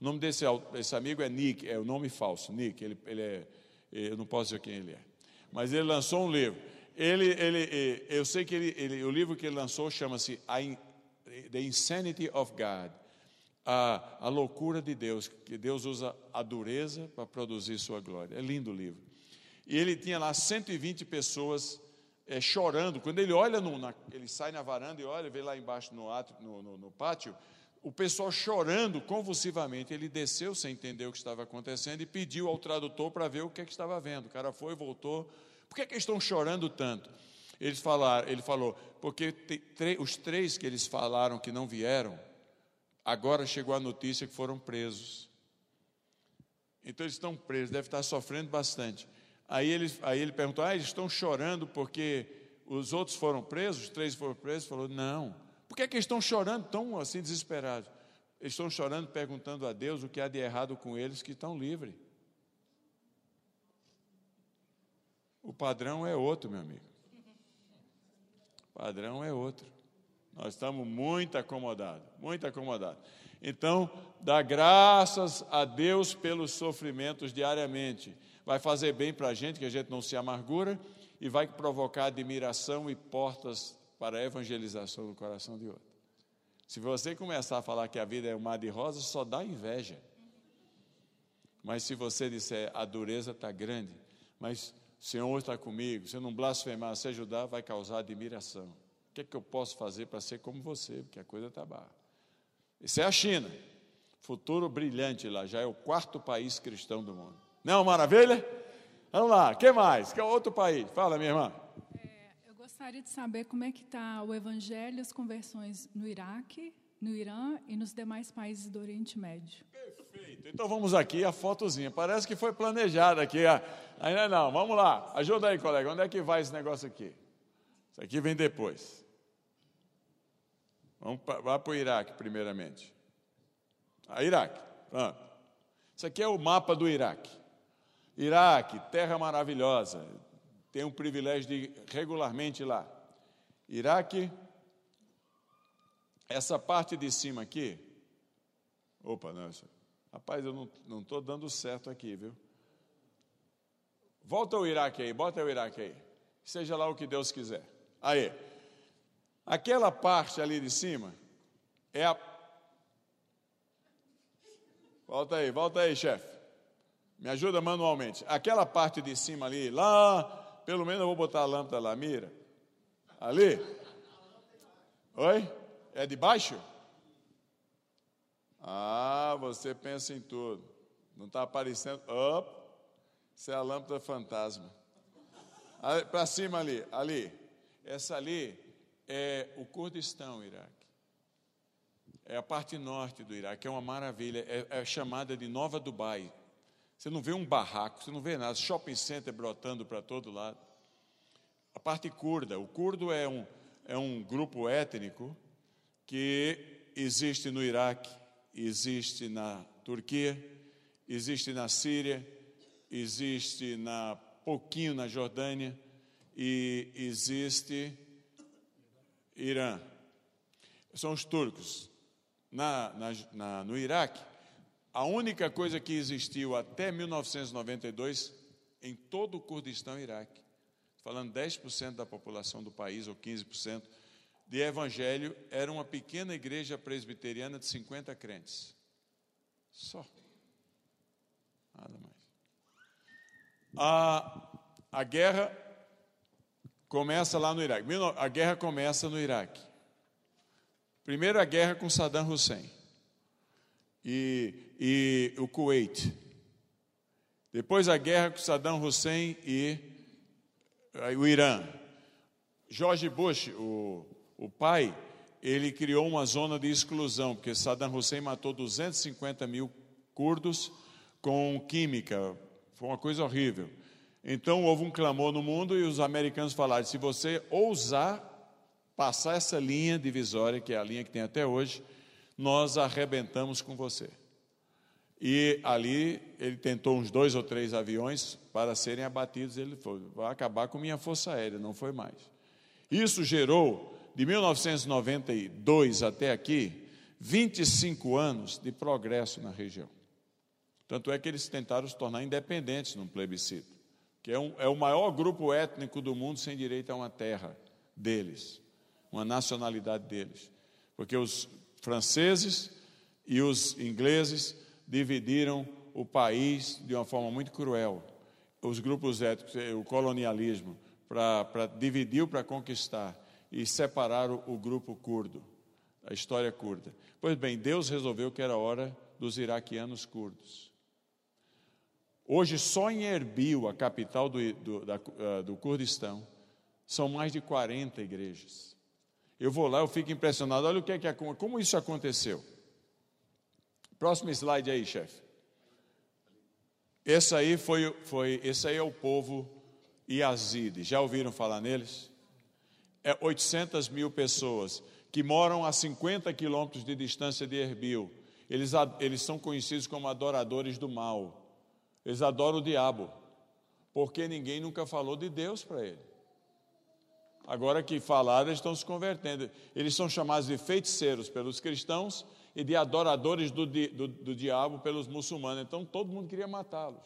O nome desse, amigo é Nick, é o nome falso, Nick. Ele, ele é, eu não posso dizer quem ele é. Mas ele lançou um livro. Ele, ele, eu sei que ele, ele- o livro que ele lançou chama-se The Insanity of God. A, a loucura de Deus, que Deus usa a dureza para produzir sua glória. É lindo o livro. E ele tinha lá 120 pessoas eh, chorando. Quando ele olha, no, na- ele sai na varanda e olha, vê lá embaixo no, átrio- no- no- no pátio, o pessoal chorando convulsivamente. Ele desceu sem entender o que estava acontecendo e pediu ao tradutor para ver o que, é que estava vendo. O cara foi, voltou. Por que, é que eles estão chorando tanto? Eles falaram, ele falou, porque os três que eles falaram que não vieram, agora chegou a notícia que foram presos. Então eles estão presos, devem estar sofrendo bastante. Aí ele, aí ele perguntou: Ah, eles estão chorando porque os outros foram presos, os três foram presos? Falou: Não. Por que, é que eles estão chorando tão assim desesperados? Eles estão chorando perguntando a Deus o que há de errado com eles que estão livres. O padrão é outro, meu amigo. O padrão é outro. Nós estamos muito acomodados, muito acomodados. Então, dá graças a Deus pelos sofrimentos diariamente. Vai fazer bem para a gente, que a gente não se amargura, e vai provocar admiração e portas para a evangelização do coração de outro. Se você começar a falar que a vida é um mar de rosas, só dá inveja. Mas se você disser a dureza está grande, mas o Senhor está comigo, se eu não blasfemar, se ajudar, vai causar admiração. O que é que eu posso fazer para ser como você? Porque a coisa está barra. Isso é a China. Futuro brilhante lá, já é o quarto país cristão do mundo. Não, maravilha? Vamos lá, que mais? Que é outro país? Fala, minha irmã. Eu gostaria de saber como é que está o evangelho e as conversões no Iraque, no Irã e nos demais países do Oriente Médio. Perfeito. Então vamos aqui, a fotozinha. Parece que foi planejada aqui. Ainda não, vamos lá. Ajuda aí, colega. Onde é que vai esse negócio aqui? Isso aqui vem depois. Vamos para o Iraque, primeiramente. Ah, Iraque. Pronto. Isso aqui é o mapa do Iraque. Iraque, terra maravilhosa. Tenho o privilégio de ir regularmente lá. Iraque, essa parte de cima aqui. Opa, não, rapaz, eu não estou dando certo aqui, viu? Volta o Iraque aí, bota o Iraque aí. Seja lá o que Deus quiser. Aí. Aquela parte ali de cima é a. Volta aí, volta aí, chefe. Me ajuda manualmente. Aquela parte de cima ali, lá, pelo menos eu vou botar a lâmpada lá, mira. Ali. Oi? É de baixo? Ah, você pensa em tudo. Não está aparecendo. Op, isso é a lâmpada fantasma. Para cima ali, ali. Essa ali é o Kurdistão, Iraque. É a parte norte do Iraque, é uma maravilha. É, é chamada de Nova Dubai. Você não vê um barraco, você não vê nada. Shopping center brotando para todo lado. A parte curda. O curdo é um, é um grupo étnico que existe no Iraque, existe na Turquia, existe na Síria, existe na pouquinho na Jordânia e existe Irã. São os turcos. Na, na, na, no Iraque, a única coisa que existiu até 1992 em todo o Kurdistão Iraque, falando 10% da população do país, ou 15%, de evangelho, era uma pequena igreja presbiteriana de 50 crentes. Só. Nada mais. A, a guerra começa lá no Iraque. A guerra começa no Iraque. Primeiro a guerra com Saddam Hussein e, e o Kuwait. Depois a guerra com Saddam Hussein e o Irã. George Bush, o, o pai, ele criou uma zona de exclusão, porque Saddam Hussein matou 250 mil curdos com química. Foi uma coisa horrível. Então houve um clamor no mundo e os americanos falaram: se você ousar passar essa linha divisória, que é a linha que tem até hoje, nós arrebentamos com você. E ali ele tentou uns dois ou três aviões para serem abatidos. Ele falou: vai acabar com minha força aérea, não foi mais. Isso gerou, de 1992 até aqui, 25 anos de progresso na região. Tanto é que eles tentaram se tornar independentes num plebiscito, que é, um, é o maior grupo étnico do mundo sem direito a uma terra deles, uma nacionalidade deles. Porque os franceses e os ingleses dividiram o país de uma forma muito cruel. Os grupos étnicos, o colonialismo, para dividir para conquistar e separaram o grupo curdo, a história curda. Pois bem, Deus resolveu que era hora dos iraquianos curdos. Hoje, só em Erbil, a capital do, do, da, do Kurdistão, são mais de 40 igrejas. Eu vou lá, eu fico impressionado. Olha o que é que como isso aconteceu. Próximo slide aí, chefe. Esse aí foi, foi, esse aí é o povo Yazidi. Já ouviram falar neles? É 800 mil pessoas que moram a 50 quilômetros de distância de Erbil. Eles, eles são conhecidos como adoradores do mal. Eles adoram o diabo, porque ninguém nunca falou de Deus para ele. Agora que falaram, eles estão se convertendo. Eles são chamados de feiticeiros pelos cristãos e de adoradores do, do, do diabo pelos muçulmanos. Então todo mundo queria matá-los.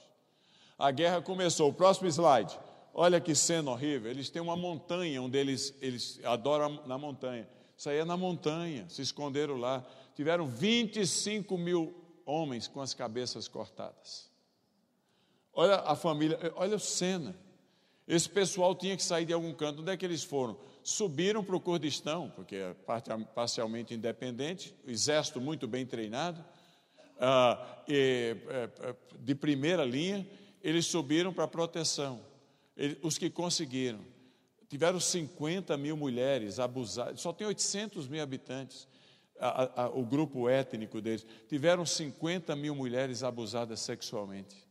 A guerra começou. O próximo slide. Olha que cena horrível. Eles têm uma montanha onde eles, eles adoram na montanha. Aí é na montanha, se esconderam lá. Tiveram 25 mil homens com as cabeças cortadas. Olha a família, olha a cena. Esse pessoal tinha que sair de algum canto. Onde é que eles foram? Subiram para o Kurdistão, porque é parcialmente independente, exército muito bem treinado, ah, e, de primeira linha, eles subiram para a proteção. Os que conseguiram. Tiveram 50 mil mulheres abusadas, só tem 800 mil habitantes, a, a, o grupo étnico deles. Tiveram 50 mil mulheres abusadas sexualmente.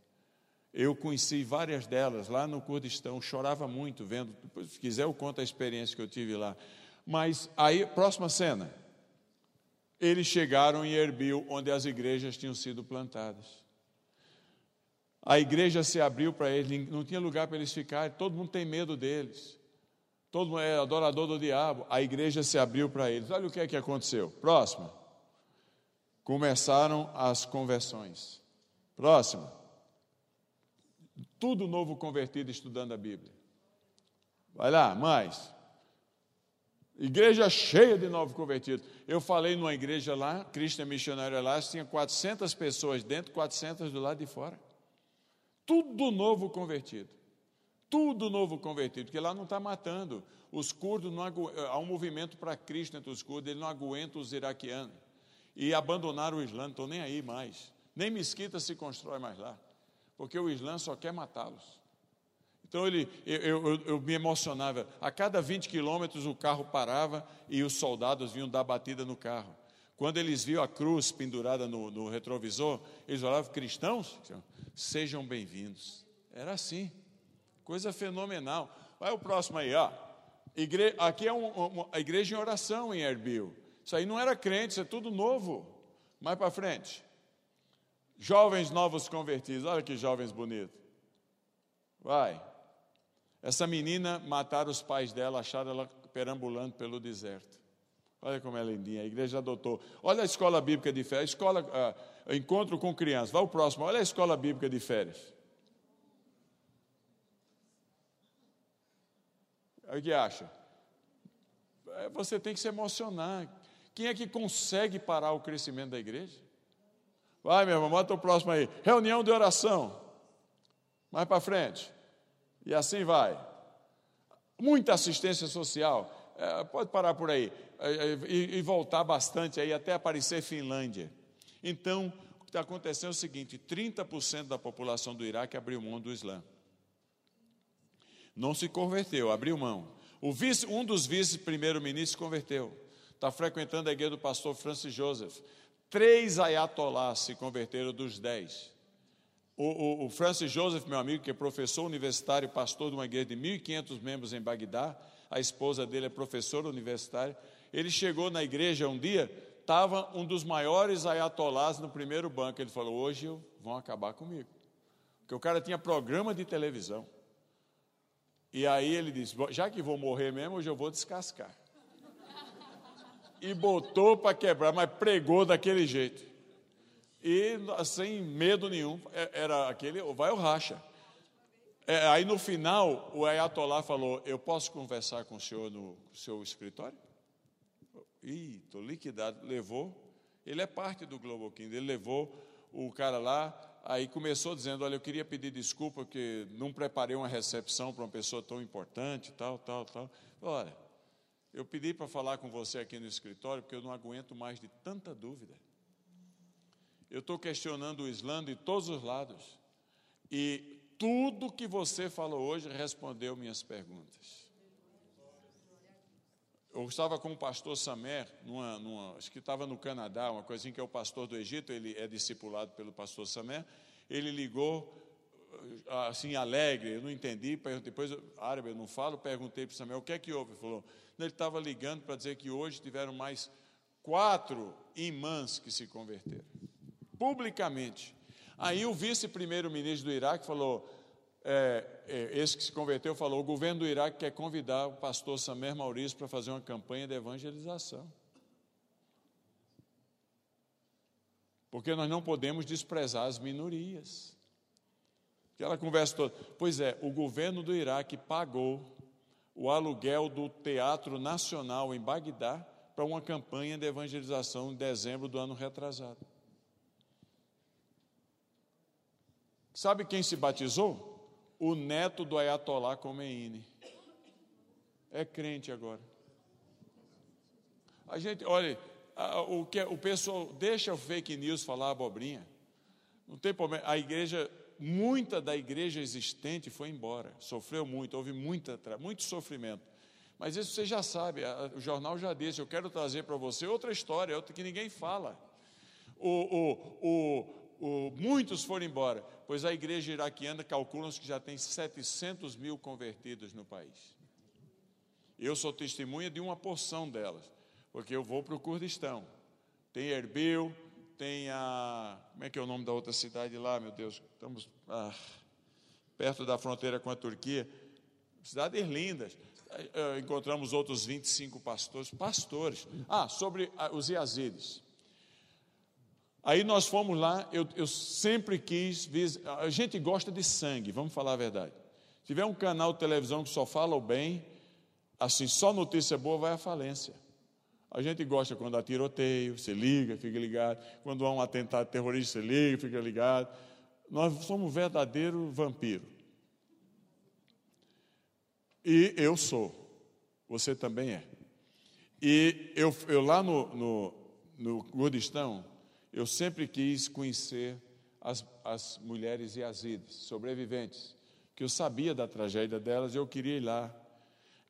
Eu conheci várias delas lá no Kurdistão, chorava muito vendo. Se quiser, eu conto a experiência que eu tive lá. Mas aí, próxima cena. Eles chegaram em Erbil, onde as igrejas tinham sido plantadas. a igreja se abriu para eles, não tinha lugar para eles ficarem, todo mundo tem medo deles. Todo mundo é adorador do diabo. A igreja se abriu para eles. Olha o que é que aconteceu. Próximo. Começaram as conversões. Próximo. Tudo novo convertido estudando a Bíblia. Vai lá, mais. Igreja cheia de novos convertidos. Eu falei numa igreja lá, Cristian Missionário lá, tinha 400 pessoas dentro, 400 do lado de fora. Tudo novo convertido. Tudo novo convertido, porque lá não está matando. Os curdos, não agu... há um movimento para Cristo entre os curdos, ele não aguenta os iraquianos. E abandonaram o Islã, não estão nem aí mais. Nem mesquita se constrói mais lá, porque o Islã só quer matá-los. Então ele, eu, eu, eu, me emocionava. A cada 20 quilômetros o carro parava e os soldados vinham dar batida no carro. Quando eles viam a cruz pendurada no, no retrovisor, eles falavam, cristãos, sejam bem-vindos. Era assim, coisa fenomenal. Vai o próximo aí, ó. Igre... Aqui é um, uma, a igreja em oração em Erbil. Isso aí não era crente, isso é tudo novo. Mais para frente. Jovens novos convertidos, olha que jovens bonitos. Vai. Essa menina mataram os pais dela, acharam ela perambulando pelo deserto. Olha como é lindinha, a igreja adotou. Olha a escola bíblica de férias, escola, uh, encontro com crianças. Vai o próximo, olha a escola bíblica de férias. O que acha? É, você tem que se emocionar. Quem é que consegue parar o crescimento da igreja? Vai, meu irmão, bota o próximo aí. Reunião de oração. Mais para frente. E assim vai. Muita assistência social. É, pode parar por aí. É, é, e, e, voltar bastante aí até aparecer Finlândia. Então, o que está acontecendo é o seguinte: 30% da população do Iraque abriu mão do Islã. Não se converteu, abriu mão. O vice, um dos vice-primeiro-ministros converteu. Está frequentando a igreja do pastor Francis Joseph. Três ayatolás se converteram dos dez. O, o, o, Francis Joseph, meu amigo, que é professor universitário, pastor de uma igreja de 1.500 membros em Bagdá, a esposa dele é professora universitária. Ele chegou na igreja um dia, estava um dos maiores ayatolás no primeiro banco. Ele falou: Hoje vão acabar comigo. Porque o cara tinha programa de televisão. E aí ele disse: Já que vou morrer mesmo, hoje eu vou descascar e botou para quebrar, mas pregou daquele jeito. E sem medo nenhum, é, era aquele, vai o racha. É, aí no final, o Ayatollah falou: Eu posso conversar com o senhor no seu escritório? Ih, estou liquidado. Levou, ele é parte do Global King, ele levou o cara lá, aí começou dizendo: Olha, eu queria pedir desculpa porque não preparei uma recepção para uma pessoa tão importante, tal, tal, tal. Olha, eu pedi para falar com você aqui no escritório porque eu não aguento mais de tanta dúvida. Eu estou questionando o Islã de todos os lados. E tudo que você falou hoje respondeu minhas perguntas. Eu estava com o pastor Samer, numa, numa, acho que estava no Canadá, uma coisinha que é o pastor do Egito, ele é discipulado pelo pastor Samer. Ele ligou assim alegre, eu não entendi, depois árabe eu não falo, perguntei para o Samuel o que é que houve, ele falou, ele estava ligando para dizer que hoje tiveram mais quatro imãs que se converteram, publicamente. Aí o vice-primeiro-ministro do Iraque falou, é, é, esse que se converteu falou, o governo do Iraque quer convidar o pastor Samer Maurício para fazer uma campanha de evangelização. Porque nós não podemos desprezar as minorias. Aquela conversa toda. Pois é, o governo do Iraque pagou o aluguel do Teatro Nacional em Bagdá para uma campanha de evangelização em dezembro do ano retrasado. Sabe quem se batizou? O neto do Ayatollah Khomeini. É crente agora. A gente, olha, o que o pessoal deixa o fake news falar abobrinha. Não tem problema. A igreja muita da igreja existente foi embora, sofreu muito, houve muita, muito sofrimento. Mas isso você já sabe, o jornal já disse. Eu quero trazer para você outra história, outra que ninguém fala. O, o, o, muitos foram embora, pois a igreja iraquiana calculam que já tem 700 mil convertidos no país. Eu sou testemunha de uma porção delas, porque eu vou para o Kurdistão. Tem Erbil, tem a. Como é que é o nome da outra cidade lá, meu Deus? Estamos ah, perto da fronteira com a Turquia. Cidades lindas. Eh, encontramos outros 25 pastores. Pastores. Ah, sobre ah, os Iazides. Aí nós fomos lá, eu, eu sempre quis. A gente gosta de sangue, vamos falar a verdade. Se tiver um canal de televisão que só fala o bem, assim, só notícia boa vai à falência. A gente gosta quando há tiroteio, você liga, fica ligado. Quando há um atentado terrorista, você liga, fica ligado. Nós somos verdadeiro vampiro. E eu sou. Você também é. E eu, eu lá no, no, no Kurdistão, eu sempre quis conhecer as, as mulheres yazidis, sobreviventes, que eu sabia da tragédia delas e eu queria ir lá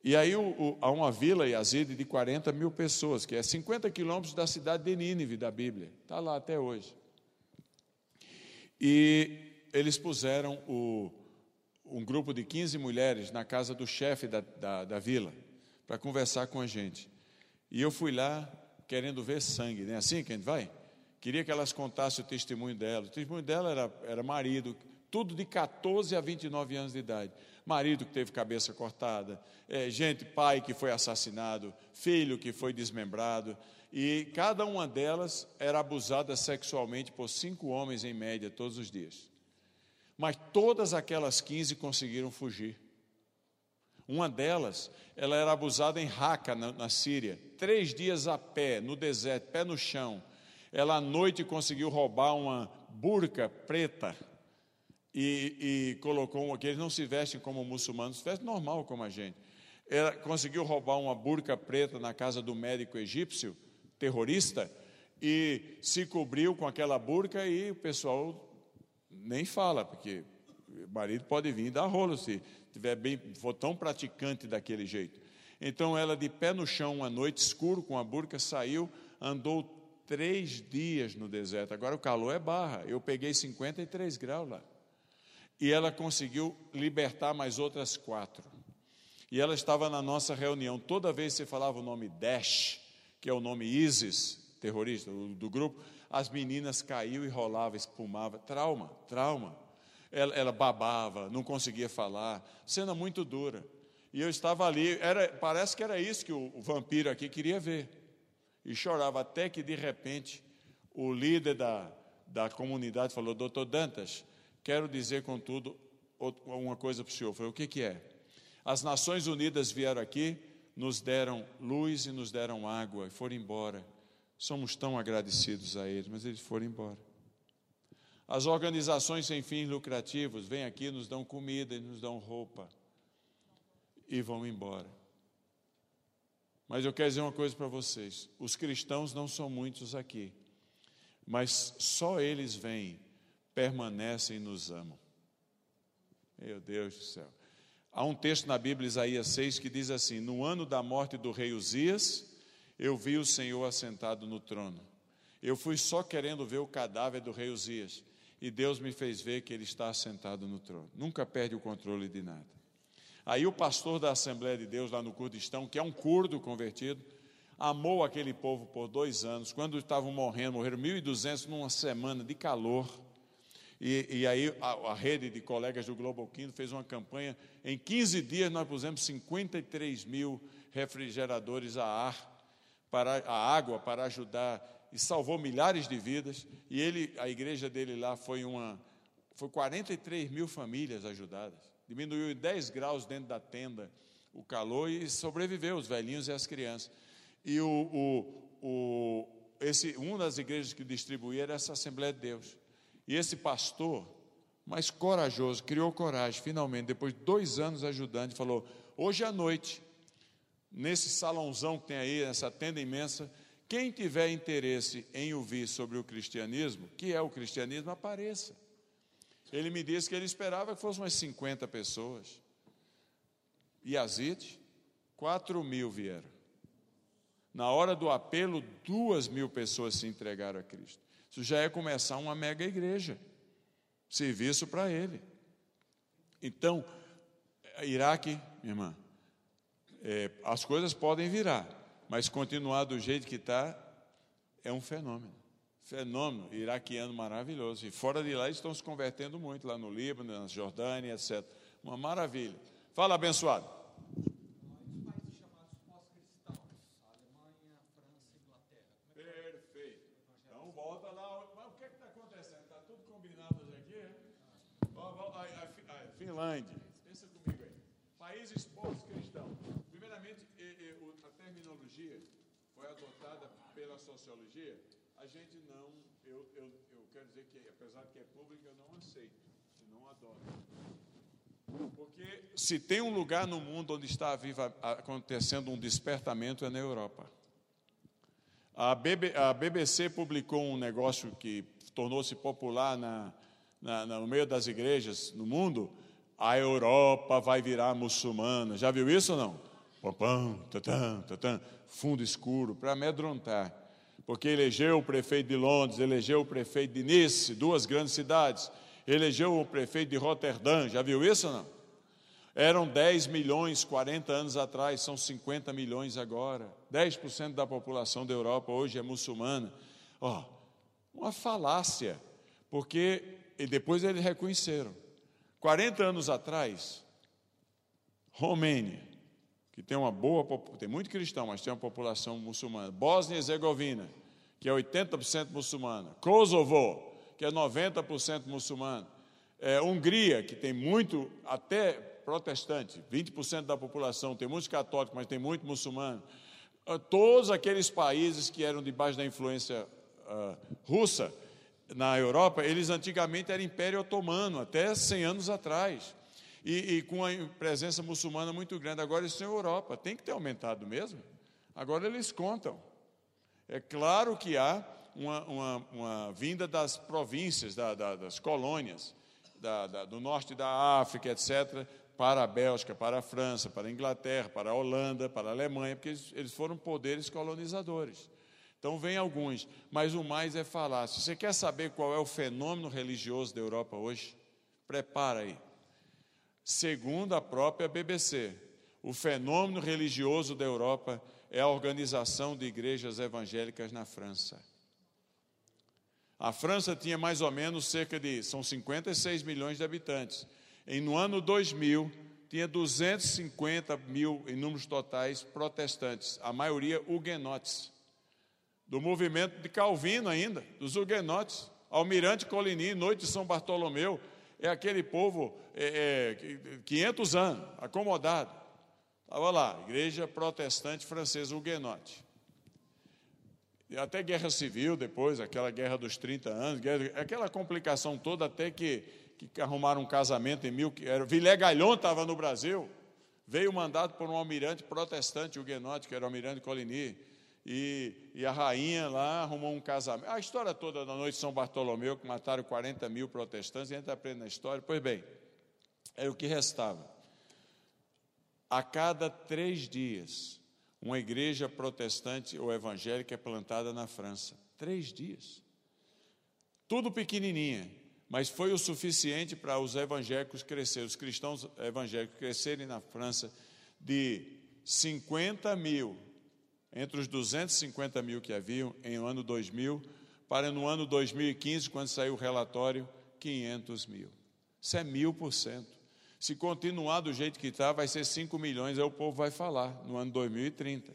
e aí o, o, há uma vila Yazid de 40 mil pessoas, que é 50 quilômetros da cidade de Nínive da Bíblia. Está lá até hoje. E eles puseram o, um grupo de 15 mulheres na casa do chefe da, da, da vila para conversar com a gente. E eu fui lá querendo ver sangue, não é assim que a gente vai? Queria que elas contassem o testemunho dela. O testemunho dela era, era marido, tudo de 14 a 29 anos de idade marido que teve cabeça cortada, é, gente, pai que foi assassinado, filho que foi desmembrado, e cada uma delas era abusada sexualmente por cinco homens em média todos os dias. Mas todas aquelas 15 conseguiram fugir. Uma delas, ela era abusada em Raqqa, na, na Síria, três dias a pé, no deserto, pé no chão. Ela à noite conseguiu roubar uma burca preta e, e colocou um, que eles não se vestem como muçulmanos, se vestem normal como a gente. Ela conseguiu roubar uma burca preta na casa do médico egípcio, terrorista, e se cobriu com aquela burca e o pessoal nem fala, porque o marido pode vir e dar rolo se tiver bem, for tão praticante daquele jeito. Então ela de pé no chão, uma noite escuro com a burca, saiu, andou três dias no deserto. Agora o calor é barra. Eu peguei 53 graus lá e ela conseguiu libertar mais outras quatro. E ela estava na nossa reunião. Toda vez que você falava o nome Dash, que é o nome ISIS, terrorista do, do grupo, as meninas caíam e rolavam, espumavam. Trauma, trauma. Ela, ela, babava, não conseguia falar. Cena muito dura. E eu estava ali, era, parece que era isso que o, o vampiro aqui queria ver. E chorava até que, de repente, o líder da, da comunidade falou: Doutor Dantas, Quero dizer, contudo, uma coisa para o senhor. Foi o que, que é? As Nações Unidas vieram aqui, nos deram luz e nos deram água e foram embora. Somos tão agradecidos a eles, mas eles foram embora. As organizações sem fins lucrativos vêm aqui, nos dão comida e nos dão roupa e vão embora. Mas eu quero dizer uma coisa para vocês: os cristãos não são muitos aqui, mas só eles vêm permanecem e nos amam. Meu Deus do céu. Há um texto na Bíblia, Isaías 6, que diz assim: No ano da morte do rei Uzias, eu vi o Senhor assentado no trono. Eu fui só querendo ver o cadáver do rei Uzias, e Deus me fez ver que ele está assentado no trono. Nunca perde o controle de nada. Aí o pastor da Assembleia de Deus lá no Kurdistão, que é um curdo convertido, amou aquele povo por dois anos. Quando estavam morrendo, morreram 1.200 numa semana de calor. E, e aí a, a, rede de colegas do Global Kingdom fez uma campanha. Em 15 dias nós pusemos 53 mil refrigeradores a ar, para a água, para ajudar e salvou milhares de vidas. E ele, a igreja dele lá foi uma, foi 43 mil famílias ajudadas. Diminuiu em 10 graus dentro da tenda o calor e sobreviveu os velhinhos e as crianças. E o, o, o esse, uma das igrejas que distribuía era essa Assembleia de Deus. E esse pastor, mais corajoso, criou coragem, finalmente, depois de dois anos ajudando, falou: hoje à noite, nesse salãozão que tem aí, nessa tenda imensa, quem tiver interesse em ouvir sobre o cristianismo, que é o cristianismo, apareça. Ele me disse que ele esperava que fossem umas 50 pessoas. E Azite, 4 mil vieram. Na hora do apelo, duas mil pessoas se entregaram a Cristo. Isso já é começar uma mega igreja, serviço para ele. Então, Iraque, minha irmã, é, as coisas podem virar, mas continuar do jeito que está é um fenômeno. Fenômeno iraquiano maravilhoso. E fora de lá estão se convertendo muito, lá no Líbano, na Jordânia, etc. Uma maravilha. Fala, abençoado. Perfeito. Então volta lá. Mas o que está acontecendo? Está tudo combinado hoje aqui? é? Ó, ó, a, a- a Finlândia. Pensa comigo aí. Países pós-cristãos. Primeiramente, e- e o- a terminologia foi adotada pela sociologia. A gente não, eu, eu, eu quero dizer que, apesar que é pública, eu não aceito, eu não adoro. Porque se tem um lugar no mundo onde está viva, acontecendo um despertamento é na Europa. A, BB a BBC publicou um negócio que tornou-se popular na- na- no meio das igrejas no mundo. A Europa vai virar muçulmana. Já viu isso ou não? Pam, tatã, tatã, fundo escuro, para amedrontar. Porque elegeu o prefeito de Londres, elegeu o prefeito de Nice, duas grandes cidades, elegeu o prefeito de Roterdã. Já viu isso ou não? Eram 10 milhões 40 anos atrás, são 50 milhões agora. 10% da população da Europa hoje é muçulmana. Ó, uma falácia, porque e depois eles reconheceram. 40 anos atrás, Romênia, que tem uma boa, tem muito cristão, mas tem uma população muçulmana. Bósnia e Herzegovina, que é 80% muçulmana. Kosovo, que é 90% muçulmano. É, Hungria, que tem muito, até protestante, 20% da população, tem muitos católicos, mas tem muito muçulmano. Ah, Todos aqueles países que eram debaixo da influência ah, russa na Europa, eles antigamente eram Império Otomano, até 100 anos atrás. E, e com a presença muçulmana muito grande. Agora estão em Europa, tem que ter aumentado mesmo. Agora eles contam. É claro que há uma, uma, uma vinda das províncias, da- da- das colônias, da- do norte da África, etc., para a Bélgica, para a França, para a Inglaterra, para a Holanda, para a Alemanha, porque eles, eles foram poderes colonizadores. Então, vem alguns, mas o mais é falar. Se você quer saber qual é o fenômeno religioso da Europa hoje, prepara aí. Segundo a própria BBC, o fenômeno religioso da Europa é a organização de igrejas evangélicas na França. A França tinha mais ou menos cerca de, são 56 milhões de habitantes. E no ano 2000, tinha 250 mil em números totais protestantes, a maioria huguenotes. Do movimento de Calvino ainda, dos huguenotes. Almirante Coligny, Noite de São Bartolomeu, é aquele povo, é, é, 500 anos, acomodado. Estava lá, igreja protestante francesa huguenote. E até guerra civil depois, aquela guerra dos 30 anos, guerra- aquela complicação toda até que, que arrumaram um casamento em mil... Era, Vilé Galhon estava no Brasil, veio mandado por um almirante protestante huguenote, que era o almirante Coligny, e, e a rainha lá arrumou um casamento. A história toda da noite de São Bartolomeu, que mataram 40 mil protestantes, a gente aprende na história. Pois bem, é o que restava. A cada três dias, uma igreja protestante ou evangélica é plantada na França. Três dias. Tudo pequenininha, mas foi o suficiente para os evangélicos crescerem, os cristãos evangélicos crescerem na França de 50 mil, entre os 250 mil que haviam em ano 2000, para no ano 2015, quando saiu o relatório, 500 mil. Isso é mil por cento. Se continuar do jeito que está, vai ser 5 milhões, aí o povo vai falar, no ano 2030.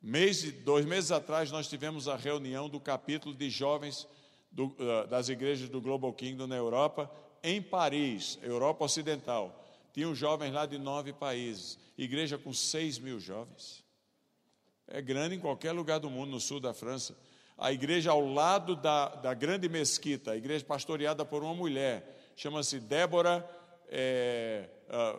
Mês, dois meses atrás, nós tivemos a reunião do capítulo de jovens do- ah, das igrejas do Global Kingdom na Europa, em Paris, Europa Ocidental. Tinham jovens lá de nove países, igreja com 6 mil jovens. É grande em qualquer lugar do mundo, no sul da França. A igreja ao lado da, da grande mesquita, a igreja pastoreada por uma mulher, chama-se Débora é, ah,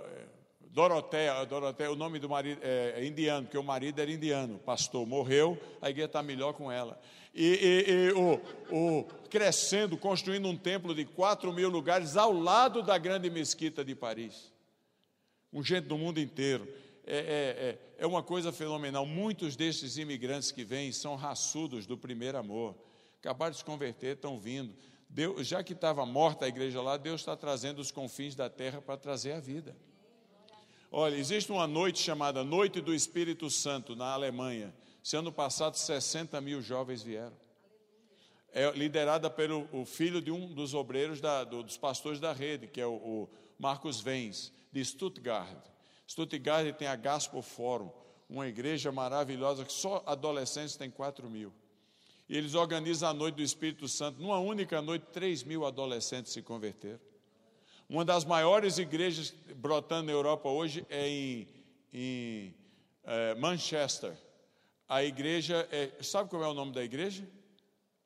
é, o nome do marido é, é indiano, porque o marido era indiano, pastor morreu, a igreja está melhor com ela. E, e- e o, o- crescendo, construindo um templo de 4 mil lugares ao lado da grande mesquita de Paris com gente do mundo inteiro. É, é, é, é uma coisa fenomenal. Muitos desses imigrantes que vêm são raçudos do primeiro amor. Acabaram de se converter, estão vindo. Deus, já que estava morta a igreja lá, Deus está trazendo os confins da terra para trazer a vida. Olha, existe uma noite chamada Noite do Espírito Santo na Alemanha. Esse ano passado, 60 mil jovens vieram. é liderada pelo o filho de um dos obreiros da, do, dos pastores da rede, que é o, o Marcos Vens, de Stuttgart. Stuttgart tem a Gospel Forum, uma igreja maravilhosa que só adolescentes tem 4 mil. E eles organizam a noite do Espírito Santo. Numa única noite, 3 mil adolescentes se converteram. Uma das maiores igrejas brotando na Europa hoje é em, em é, Manchester. A igreja é. Sabe qual é o nome da igreja?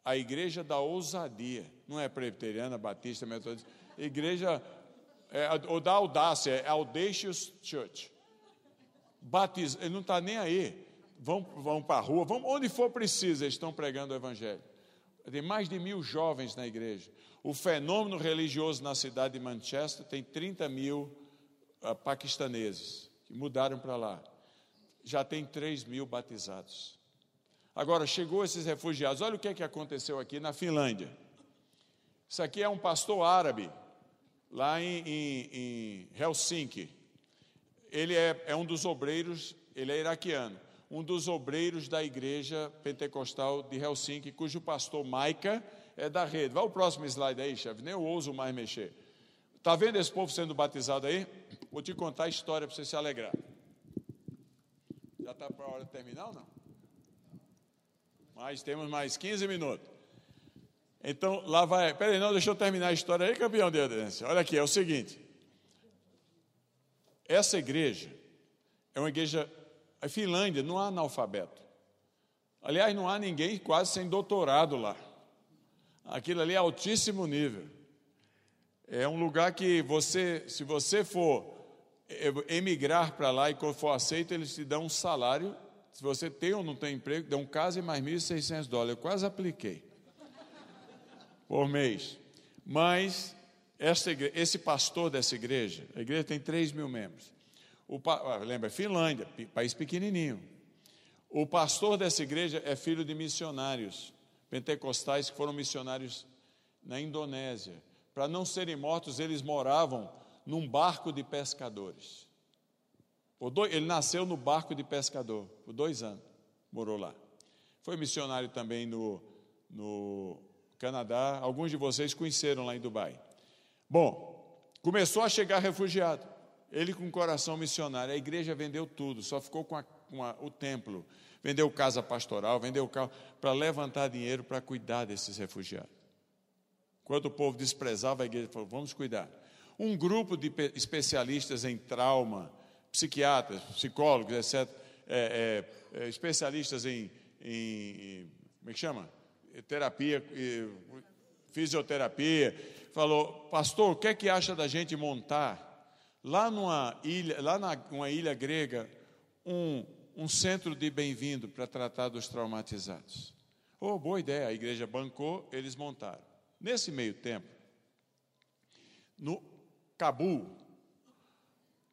A Igreja da Ousadia. Não é presbiteriana, batista, metodista. Igreja é, ou da audácia, é Audacious Church. Batiza, ele não está nem aí. Vão, vão para a rua, vão, onde for preciso, eles estão pregando o Evangelho. Tem mais de mil jovens na igreja. O fenômeno religioso na cidade de Manchester tem 30 mil uh, paquistaneses que mudaram para lá. Já tem 3 mil batizados. Agora, chegou esses refugiados. Olha o que, é que aconteceu aqui na Finlândia. Isso aqui é um pastor árabe, lá em, em, em Helsinki. Ele é, é um dos obreiros, ele é iraquiano um dos obreiros da igreja pentecostal de Helsinki, cujo pastor Maica é da rede. Vai o próximo slide aí, chefe, nem eu ouso mais mexer. Está vendo esse povo sendo batizado aí? Vou te contar a história para você se alegrar. Já está para a hora de terminar ou não? Mas temos mais 15 minutos. Então, lá vai. Peraí, não, deixa eu terminar a história aí, campeão de adência. Olha aqui, é o seguinte. Essa igreja é uma igreja a Finlândia não há analfabeto. Aliás, não há ninguém quase sem doutorado lá. Aquilo ali é altíssimo nível. É um lugar que você, se você for emigrar para lá e for aceito, eles te dão um salário. Se você tem ou não tem emprego, dão caso e mais 1.600 dólares. Eu quase apliquei. Por mês. Mas igreja, esse pastor dessa igreja, a igreja tem 3 mil membros. O, ah, lembra, Finlândia, país pequenininho. O pastor dessa igreja é filho de missionários pentecostais que foram missionários na Indonésia. Para não serem mortos, eles moravam num barco de pescadores. Ele nasceu no barco de pescador, por dois anos, morou lá. Foi missionário também no, no Canadá. Alguns de vocês conheceram lá em Dubai. Bom, começou a chegar refugiado. Ele com coração missionário. A igreja vendeu tudo, só ficou com, a, com a, o templo. Vendeu casa pastoral, vendeu carro para levantar dinheiro para cuidar desses refugiados. Quando o povo desprezava a igreja, falou: vamos cuidar. Um grupo de especialistas em trauma, psiquiatras, psicólogos, etc., é, é, é, especialistas em, em, Como é que chama? Terapia, fisioterapia, falou: Pastor, o que é que acha da gente montar lá numa ilha, lá numa ilha grega, um, um centro de bem-vindo para tratar dos traumatizados. Oh, boa ideia, a igreja bancou, eles montaram. Nesse meio tempo, no Cabul,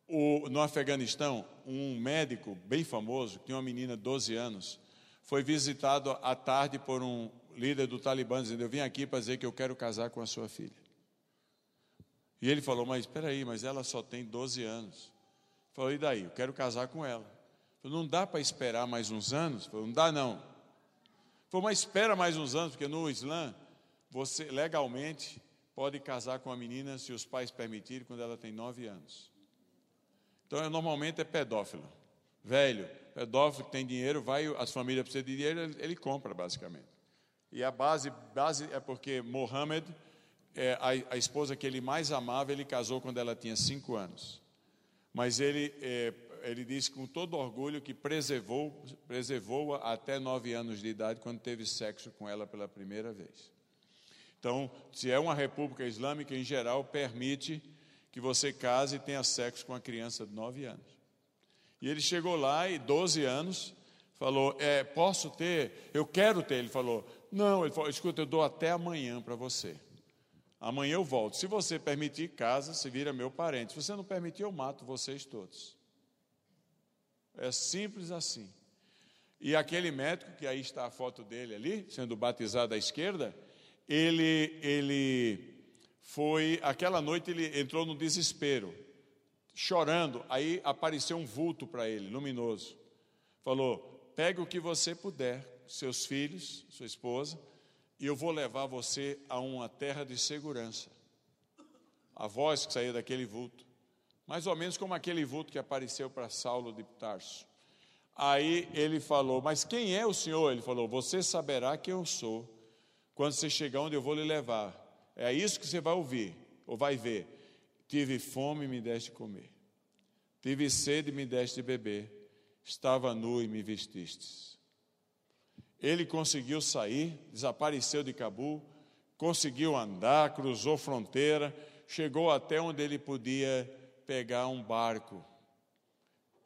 o, no Afeganistão, um médico bem famoso, que tinha uma menina de 12 anos, foi visitado à tarde por um líder do Talibã, dizendo: Eu vim aqui para dizer que eu quero casar com a sua filha. E ele falou: Mas espera aí, mas ela só tem 12 anos. Falou: E daí? Eu quero casar com ela. Falou: Não dá para esperar mais uns anos? Falou: Não dá não. Falou: Mas espera mais uns anos, porque no Islã, você legalmente pode casar com a menina se os pais permitirem quando ela tem 9 anos. Então, normalmente é pedófilo. Velho, pedófilo que tem dinheiro, vai, as famílias precisam de dinheiro, ele compra, basicamente. E a base, base é porque Mohammed é, a, a, esposa que ele mais amava, ele casou quando ela tinha cinco anos. Mas ele, é, ele disse com todo orgulho que preservou, preservou-a até nove anos de idade, quando teve sexo com ela pela primeira vez. Então, se é uma república islâmica, em geral, permite que você case e tenha sexo com a criança de nove anos. E ele chegou lá e 12 anos, falou: é, Posso ter? Eu quero ter. Ele falou: Não, ele falou: Escuta, eu dou até amanhã para você. Amanhã eu volto. Se você permitir, casa, se vira meu parente. Se você não permitir, eu mato vocês todos. É simples assim. E aquele médico, que aí está a foto dele ali, sendo batizado à esquerda, ele, ele foi, aquela noite ele entrou no desespero, chorando. Aí apareceu um vulto para ele, luminoso. Falou: pegue o que você puder, seus filhos, sua esposa, e eu vou levar você a uma terra de segurança. A voz que saía daquele vulto, mais ou menos como aquele vulto que apareceu para Saulo de Tarso. Aí ele falou: Mas quem é o Senhor? Ele falou: Você saberá que eu sou quando você chegar onde eu vou lhe levar. É isso que você vai ouvir, ou vai ver. Tive fome e me deste comer. Tive sede e me deste beber. Estava nu e me vestistes. Ele conseguiu sair, desapareceu de Cabu, conseguiu andar, cruzou fronteira, chegou até onde ele podia pegar um barco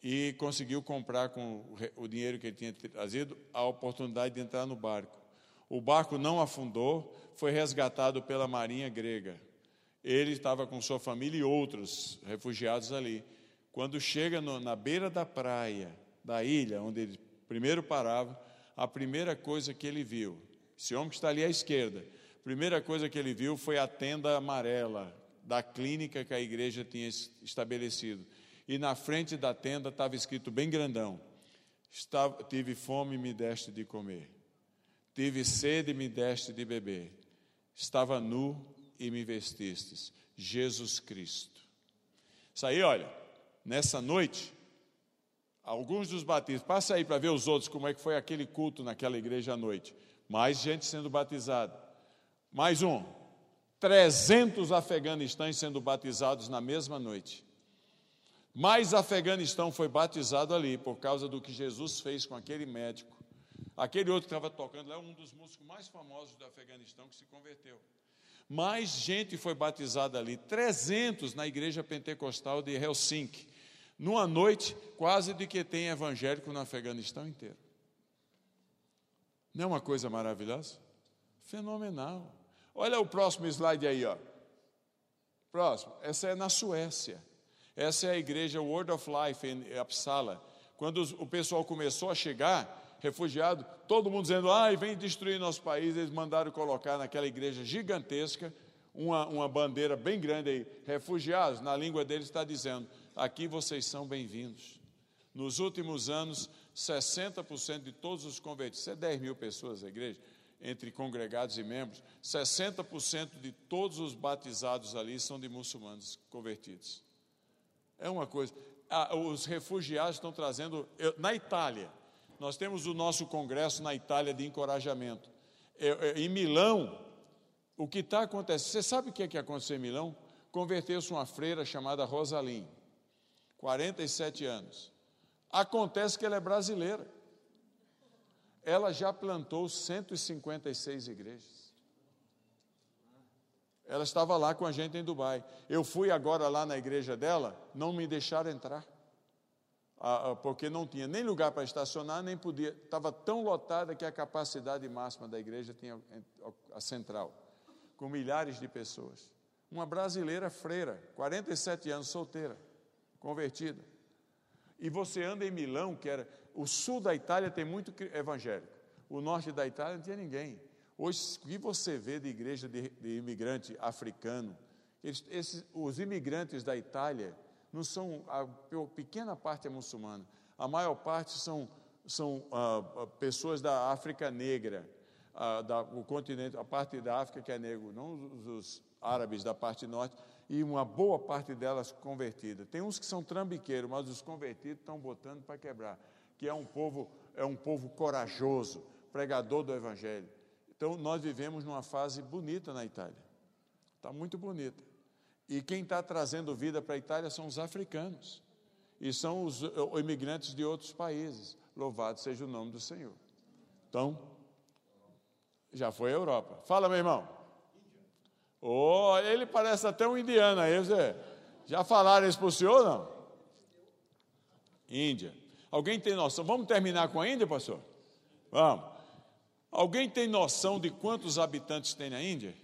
e conseguiu comprar com o dinheiro que ele tinha trazido a oportunidade de entrar no barco. O barco não afundou, foi resgatado pela marinha grega. Ele estava com sua família e outros refugiados ali. Quando chega no, na beira da praia, da ilha, onde ele primeiro parava, a primeira coisa que ele viu, esse homem que está ali à esquerda, a primeira coisa que ele viu foi a tenda amarela da clínica que a igreja tinha estabelecido. E na frente da tenda estava escrito bem grandão: estava, Tive fome e me deste de comer. Tive sede e me deste de beber. Estava nu e me vestistes. Jesus Cristo. Isso aí, olha, nessa noite, Alguns dos batismos, passa aí para ver os outros, como é que foi aquele culto naquela igreja à noite. Mais gente sendo batizada. Mais um. 300 afeganistães sendo batizados na mesma noite. Mais Afeganistão foi batizado ali por causa do que Jesus fez com aquele médico. Aquele outro que estava tocando lá é um dos músicos mais famosos do Afeganistão que se converteu. Mais gente foi batizada ali, 300 na igreja pentecostal de Helsinki numa noite quase de que tem evangélico no Afeganistão inteiro. Não é uma coisa maravilhosa? Fenomenal. Olha o próximo slide aí, ó. Próximo. Essa é na Suécia. Essa é a igreja Word of Life em Uppsala. Quando o pessoal começou a chegar, refugiado, todo mundo dizendo, ai, vem destruir nosso país, eles mandaram colocar naquela igreja gigantesca uma, uma bandeira bem grande aí, refugiados, na língua deles está dizendo, aqui vocês são bem-vindos. Nos últimos anos, 60% de todos os convertidos, isso é 10 mil pessoas a igreja, entre congregados e membros, 60% de todos os batizados ali são de muçulmanos convertidos. É uma coisa. Os refugiados estão trazendo. Eu, na Itália, nós temos o nosso congresso na Itália de encorajamento. Eu, eu, em Milão, o que está acontecendo? Você sabe o que, é que aconteceu em Milão? Converteu-se uma freira chamada Rosalim. 47 anos. Acontece que ela é brasileira. Ela já plantou 156 igrejas. Ela estava lá com a gente em Dubai. Eu fui agora lá na igreja dela, não me deixaram entrar. Ah, ah, porque não tinha nem lugar para estacionar, nem podia. Estava tão lotada que a capacidade máxima da igreja tinha a central, com milhares de pessoas. Uma brasileira freira, 47 anos, solteira convertida. E você anda em Milão, que era. O sul da Itália tem muito evangélico. O norte da Itália não tinha ninguém. Hoje, o que você vê de igreja de, de imigrante africano? Eles, esses, os imigrantes da Itália não são. A, a pequena parte é muçulmana. A maior parte são, são ah, pessoas da África Negra, ah, da, o continente, a parte da África que é negro, não os, os árabes da parte norte e uma boa parte delas convertida. Tem uns que são trambiqueiros, mas os convertidos estão botando para quebrar, que é um povo é um povo corajoso, pregador do evangelho. Então nós vivemos numa fase bonita na Itália. Está muito bonita. E quem está trazendo vida para a Itália são os africanos. E são os imigrantes de outros países. Louvado seja o nome do Senhor. Então, já foi a Europa. Fala, meu irmão. Oh, ele parece até um indiano aí, você. Já falaram isso para o senhor, não? Índia. Alguém tem noção? Vamos terminar com a Índia, pastor? Vamos. Alguém tem noção de quantos habitantes tem na Índia?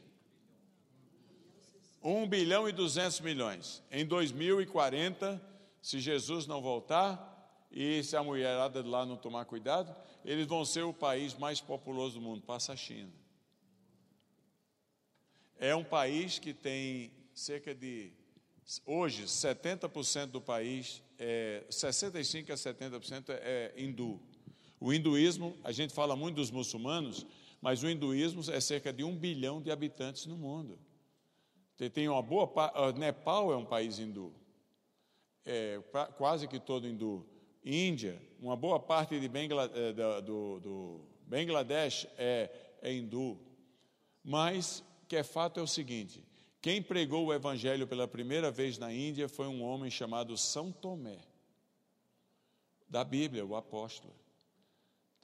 1 bilhão e 200 milhões. Em 2040, se Jesus não voltar e se a mulherada de lá não tomar cuidado, eles vão ser o país mais populoso do mundo, passa a China. É um país que tem cerca de, hoje, 70% do país, é, 65% a 70% é hindu. O hinduísmo, a gente fala muito dos muçulmanos, mas o hinduísmo é cerca de um bilhão de habitantes no mundo. Tem uma boa Nepal é um país hindu, é, quase que todo hindu. Índia, uma boa parte de Bangla, é, do, do, Bangladesh é, é hindu. Mas que é fato é o seguinte: quem pregou o evangelho pela primeira vez na Índia foi um homem chamado São Tomé, da Bíblia, o apóstolo.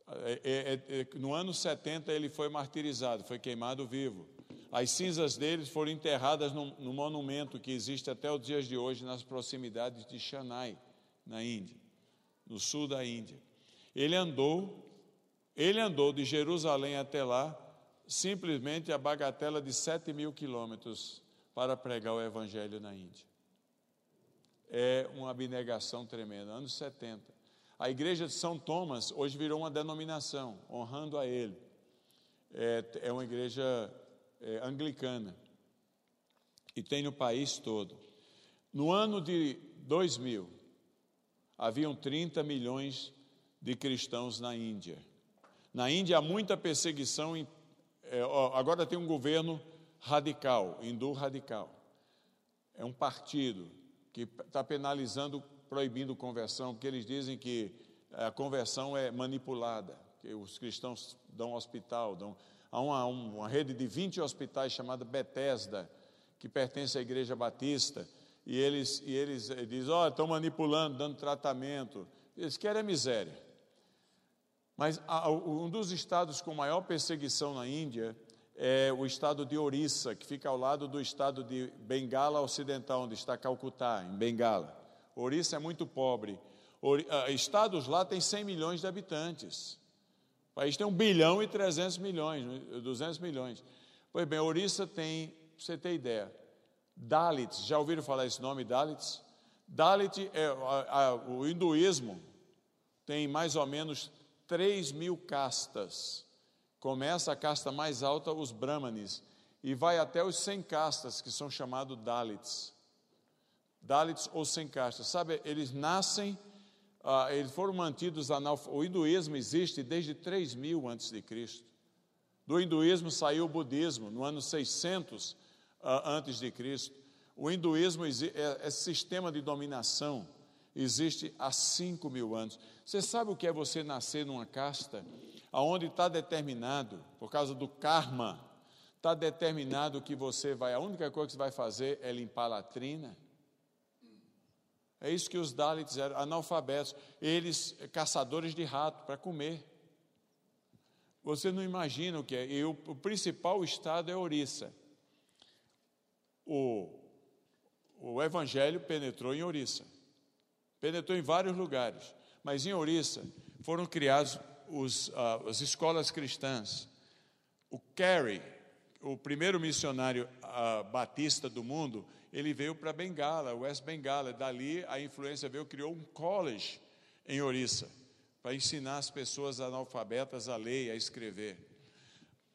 É, é, é, no ano 70 ele foi martirizado, foi queimado vivo. As cinzas dele foram enterradas no, no monumento que existe até os dias de hoje nas proximidades de Chennai, na Índia, no sul da Índia. Ele andou, ele andou de Jerusalém até lá, simplesmente a bagatela de 7 mil quilômetros para pregar o evangelho na Índia. É uma abnegação tremenda, anos 70. A igreja de São Thomas hoje virou uma denominação, honrando a ele. É, é uma igreja é, anglicana e tem no país todo. No ano de 2000, haviam 30 milhões de cristãos na Índia. Na Índia há muita perseguição, em, é, agora tem um governo radical, hindu radical. É um partido que está penalizando, proibindo conversão, porque eles dizem que a conversão é manipulada, que os cristãos dão hospital, dão Há uma, uma rede de 20 hospitais chamada Bethesda, que pertence à Igreja Batista, e eles, e eles eh, dizem, ó, oh, estão manipulando, dando tratamento. Eles querem a miséria. Mas um dos estados com maior perseguição na Índia é o estado de Orissa, que fica ao lado do estado de Bengala Ocidental, onde está Calcutá, em Bengala. Orissa é muito pobre. Ah, estados lá têm 100 milhões de habitantes. O país tem 1 bilhão e 300 milhões, 200 milhões. Pois bem, Orissa tem, para você ter ideia, Dalits, já ouviram falar esse nome, Dalits? Dalit é a, a, o hinduísmo tem mais ou menos 3 mil castas. Começa a casta mais alta, os brahmanes, e vai até os 100 castas, que são chamados Dalits. Dalits ou sem castas. Sabe, eles nascem ah, eles foram mantidos O hinduísmo existe desde 3000 antes de Cristo. Do hinduísmo saiu o budismo no ano 600 ah, antes de Cristo. O hinduísmo é, é sistema de dominação existe há 5 mil anos. Você sabe o que é você nascer numa casta aonde está determinado por causa do karma está determinado que você vai a única coisa que você vai fazer é limpar a latrina é isso que os Dalits eram, analfabetos. Eles, caçadores de rato para comer. Você não imagina o que é. E o, o principal estado é Orissa. O, o evangelho penetrou em Orissa. Penetrou em vários lugares. Mas em Orissa foram criados os, uh, as escolas cristãs. O Carey, o primeiro missionário uh, batista do mundo, ele veio para Bengala, West Bengala. Dali a influência veio, criou um college em Orissa, para ensinar as pessoas analfabetas a ler e a escrever.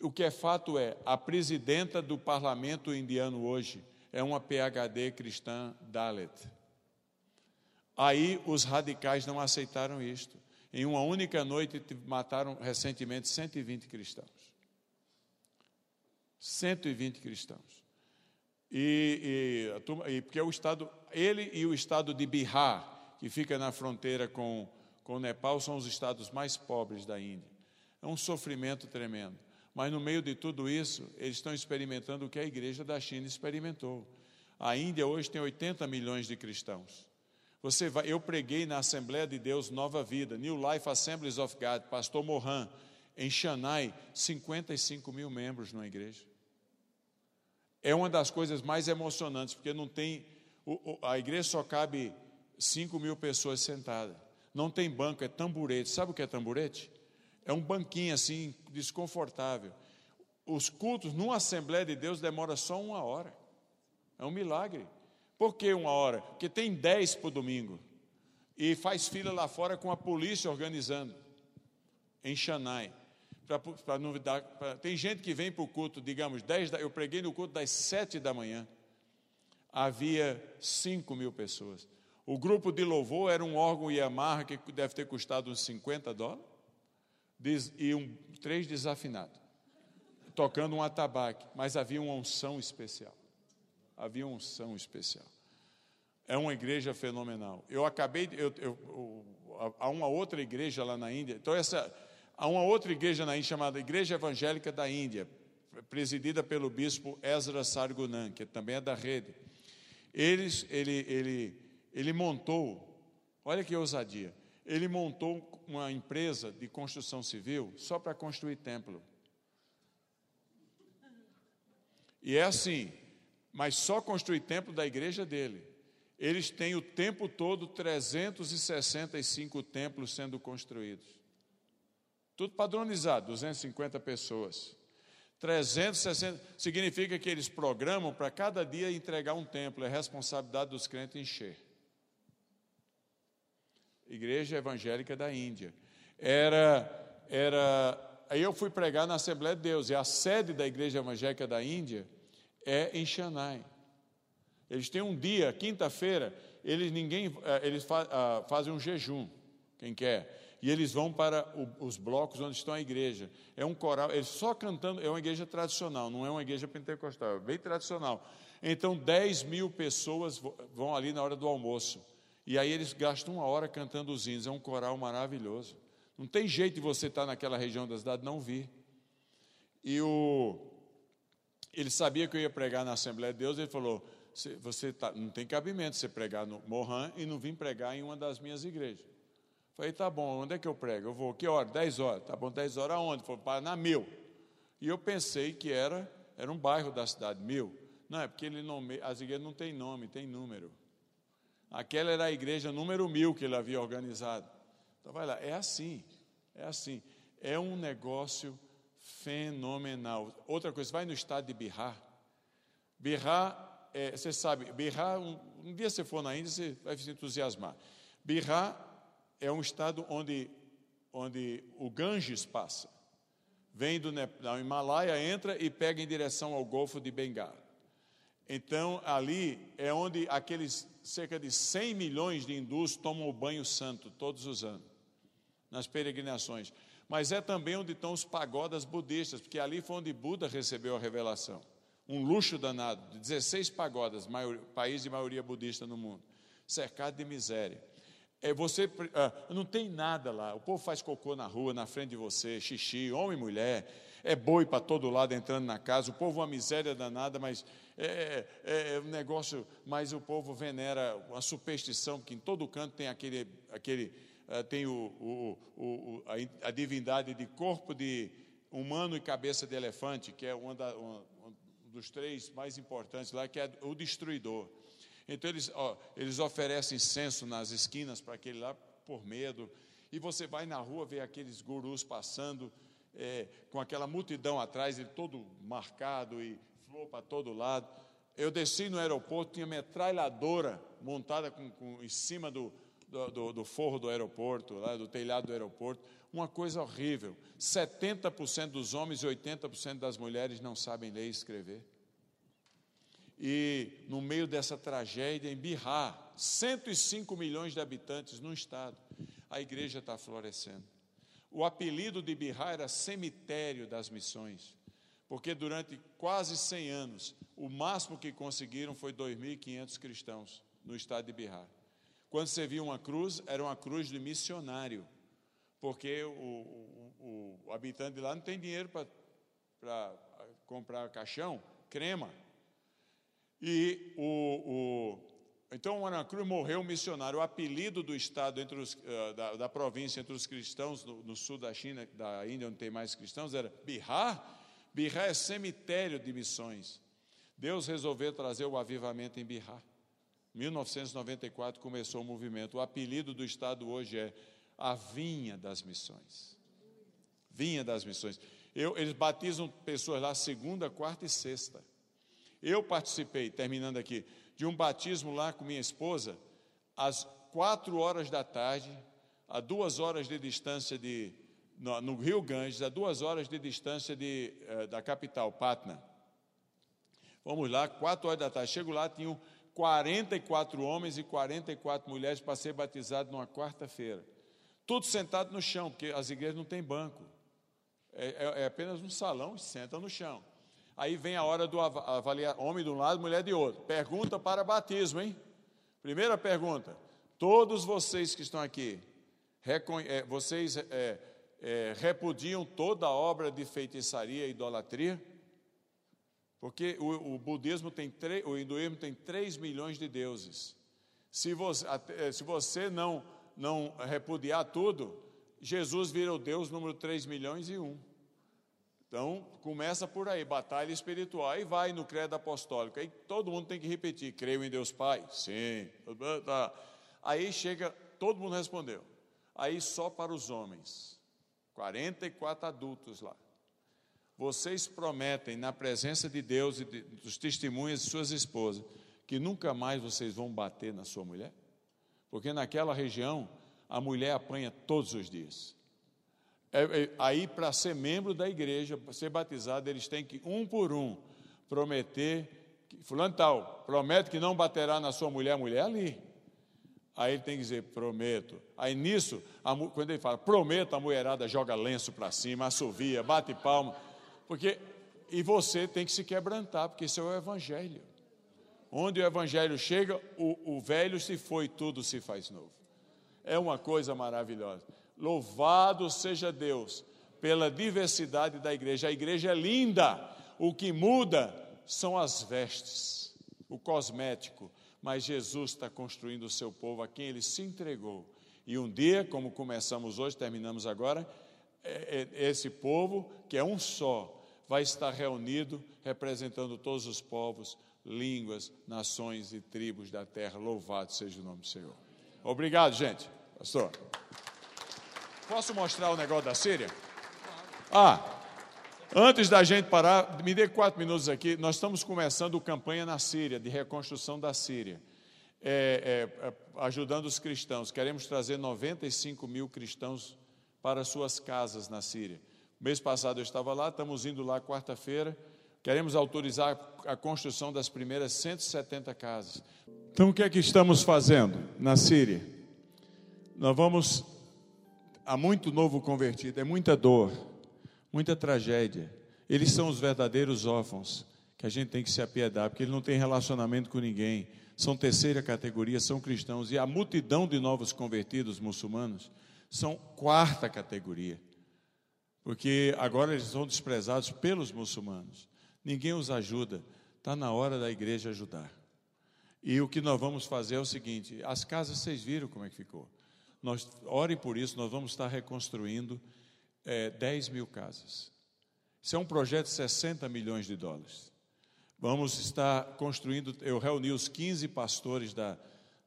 O que é fato é, a presidenta do parlamento indiano hoje é uma PhD cristã Dalit. Aí os radicais não aceitaram isto. Em uma única noite mataram recentemente 120 cristãos. 120 cristãos. E, e, e, porque o estado, ele e o estado de Bihar, que fica na fronteira com, com o Nepal, são os estados mais pobres da Índia. É um sofrimento tremendo. Mas no meio de tudo isso, eles estão experimentando o que a igreja da China experimentou. A Índia hoje tem 80 milhões de cristãos. Você vai, eu preguei na Assembleia de Deus Nova Vida, New Life Assemblies of God, pastor Mohan, em Chennai, 55 mil membros numa igreja é uma das coisas mais emocionantes, porque não tem. A igreja só cabe 5 mil pessoas sentadas. Não tem banco, é tamburete. Sabe o que é tamburete? É um banquinho assim, desconfortável. Os cultos numa Assembleia de Deus demora só uma hora. É um milagre. Por que uma hora? Porque tem 10 para o domingo. E faz fila lá fora com a polícia organizando. Em Xanai para não dar. Pra, tem gente que vem para o culto, digamos, 10 da, eu preguei no culto das 7 da manhã. Havia 5 mil pessoas. O grupo de louvor era um órgão Yamaha que deve ter custado uns 50 dólares e um, três desafinados. tocando um atabaque, mas havia uma unção especial. Havia unção especial. É uma igreja fenomenal. Eu acabei, eu, eu, há uma outra igreja lá na Índia. Então essa, há uma outra igreja na Índia chamada Igreja Evangélica da Índia, presidida pelo bispo Ezra Sargunan, que também é da rede. Eles, ele, ele, ele montou, olha que ousadia, ele montou uma empresa de construção civil só para construir templo. E é assim, mas só construir templo da igreja dele. Eles têm o tempo todo 365 templos sendo construídos. Tudo padronizado, 250 pessoas. 360 significa que eles programam para cada dia entregar um templo, é responsabilidade dos crentes encher. Igreja Evangélica da Índia. Era, era. Aí eu fui pregar na Assembleia de Deus, e a sede da Igreja Evangélica da Índia é em Chennai. Eles têm um dia, quinta-feira, eles ninguém, eh, eles ah, fazem um jejum, quem quer. E eles vão para os blocos onde estão a igreja. É um coral, eles só cantando, é uma igreja tradicional, não é uma igreja pentecostal, é bem tradicional. Então, 10 mil pessoas vão ali na hora do almoço. E aí eles gastam uma hora cantando os hinos. É um coral maravilhoso. Não tem jeito de você estar naquela região da cidade não vir. E o, ele sabia que eu ia pregar na Assembleia de Deus, ele falou: você tá, não tem cabimento você pregar no Mohan e não vir pregar em uma das minhas igrejas. Falei, tá bom, onde é que eu prego? Eu vou, que hora? 10 horas. Tá bom, 10 horas aonde? Falei, Mil. E eu pensei que era, era um bairro da cidade, Mil. Não, é porque ele nome, as igrejas não têm nome, tem número. Aquela era a igreja número mil que ele havia organizado. Então vai lá, é assim, é assim. É um negócio fenomenal. Outra coisa, vai no estado de Bihar. Bihar, é, você sabe, Bihar, um, um, dia você for na Índia, você vai se entusiasmar. Bihar é um estado onde, onde o Ganges passa. Vem do, Himalaia, entra e pega em direção ao Golfo de Bengala. Então, ali é onde aqueles cerca de 100 milhões de hindus tomam o banho santo todos os anos, nas peregrinações. Mas é também onde estão os pagodas budistas, porque ali foi onde Buda recebeu a revelação. Um luxo danado, de 16 pagodas, maior, país de maioria budista no mundo, cercado de miséria. É você ah, não tem nada lá. O povo faz cocô na rua, na frente de você, xixi, homem e mulher é boi para todo lado entrando na casa, o povo uma miséria danada, mas é, é, é, um negócio, mas o povo venera uma superstição, que em todo canto tem aquele, aquele tem o, o, o, a, divindade de corpo de humano e cabeça de elefante, que é uma da, uma, um dos três mais importantes lá, que é o destruidor. Então eles, ó, eles oferecem incenso nas esquinas para aquele lá por medo. E você vai na rua ver aqueles gurus passando, é, com aquela multidão atrás, ele todo marcado e flor para todo lado. Eu desci no aeroporto, tinha metralhadora montada com, com, em cima do, do, do, do, forro do aeroporto, lá, do telhado do aeroporto. Uma coisa horrível. 70% dos homens e 80% das mulheres não sabem ler e escrever. E no meio dessa tragédia, em Bihar, 105 milhões de habitantes no estado, a igreja está florescendo. O apelido de Bihar era cemitério das missões, porque durante quase 100 anos, o máximo que conseguiram foi 2.500 cristãos no estado de Bihar. Quando você via uma cruz, era uma cruz de missionário, porque o, o, o habitante de lá não tem dinheiro para comprar caixão, crema. E o, então, Ana Cruz morreu um missionário. O apelido do estado entre os, uh, da, da, província entre os cristãos no, no, sul da China, da Índia, onde tem mais cristãos, era Bihar. Bihar é cemitério de missões. Deus resolveu trazer o avivamento em Bihar. 1994 começou o movimento. O apelido do estado hoje é a Vinha das Missões. Vinha das Missões. Eu, eles batizam pessoas lá segunda, quarta e sexta. Eu participei, terminando aqui, de um batismo lá com minha esposa, às quatro horas da tarde, a duas horas de distância de, no, no Rio Ganges, a duas horas de distância de, eh, da capital, Patna. Vamos lá, quatro horas da tarde. Chego lá, tinham 44 homens e 44 mulheres para ser batizados numa quarta-feira. Tudo sentado no chão, porque as igrejas não têm banco. É, é, é apenas um salão e senta no chão. Aí vem a hora do avaliar homem de um lado, mulher de outro. Pergunta para batismo, hein? Primeira pergunta: todos vocês que estão aqui, é, vocês é, é, repudiam toda a obra de feitiçaria e idolatria? Porque o, o budismo tem o hinduísmo tem 3 milhões de deuses. Se você, eh, se você não, não repudiar tudo, Jesus vira o Deus número 3 milhões e um. Então, começa por aí, batalha espiritual. Aí vai no credo apostólico. Aí todo mundo tem que repetir: creio em Deus Pai? Sim. Aí chega, todo mundo respondeu. Aí só para os homens. 44 adultos lá. Vocês prometem, na presença de Deus e de, dos testemunhas de suas esposas, que nunca mais vocês vão bater na sua mulher? Porque naquela região, a mulher apanha todos os dias. É, é, aí, para ser membro da igreja, para ser batizado, eles têm que, um por um, prometer, que, fulano tal, promete que não baterá na sua mulher, a mulher ali. Aí ele tem que dizer, prometo. Aí nisso, a, quando ele fala, prometo, a mulherada joga lenço para cima, assovia, bate palma. Porque, e você tem que se quebrantar, porque isso é o Evangelho. Onde o Evangelho chega, o, o velho se foi, tudo se faz novo. É uma coisa maravilhosa. Louvado seja Deus pela diversidade da igreja. A igreja é linda, o que muda são as vestes, o cosmético. Mas Jesus está construindo o seu povo a quem ele se entregou. E um dia, como começamos hoje, terminamos agora, esse povo, que é um só, vai estar reunido representando todos os povos, línguas, nações e tribos da terra. Louvado seja o nome do Senhor. Obrigado, gente. Pastor. Posso mostrar o negócio da Síria? Ah, antes da gente parar, me dê quatro minutos aqui. Nós estamos começando campanha na Síria, de reconstrução da Síria. É, é, é ajudando os cristãos. Queremos trazer 95 mil cristãos para suas casas na Síria. Mês passado eu estava lá, estamos indo lá quarta-feira. Queremos autorizar a construção das primeiras 170 casas. Então, o que é que estamos fazendo na Síria? Nós vamos. Há muito novo convertido, é muita dor, muita tragédia. Eles são os verdadeiros órfãos que a gente tem que se apiedar, porque eles não têm relacionamento com ninguém. São terceira categoria, são cristãos. E a multidão de novos convertidos muçulmanos são quarta categoria porque agora eles são desprezados pelos muçulmanos. Ninguém os ajuda, está na hora da igreja ajudar. E o que nós vamos fazer é o seguinte: as casas vocês viram como é que ficou. Nós, orem por isso, nós vamos estar reconstruindo é, 10 mil casas. Isso é um projeto de 60 milhões de dólares. Vamos estar construindo, eu reuni os 15 pastores da,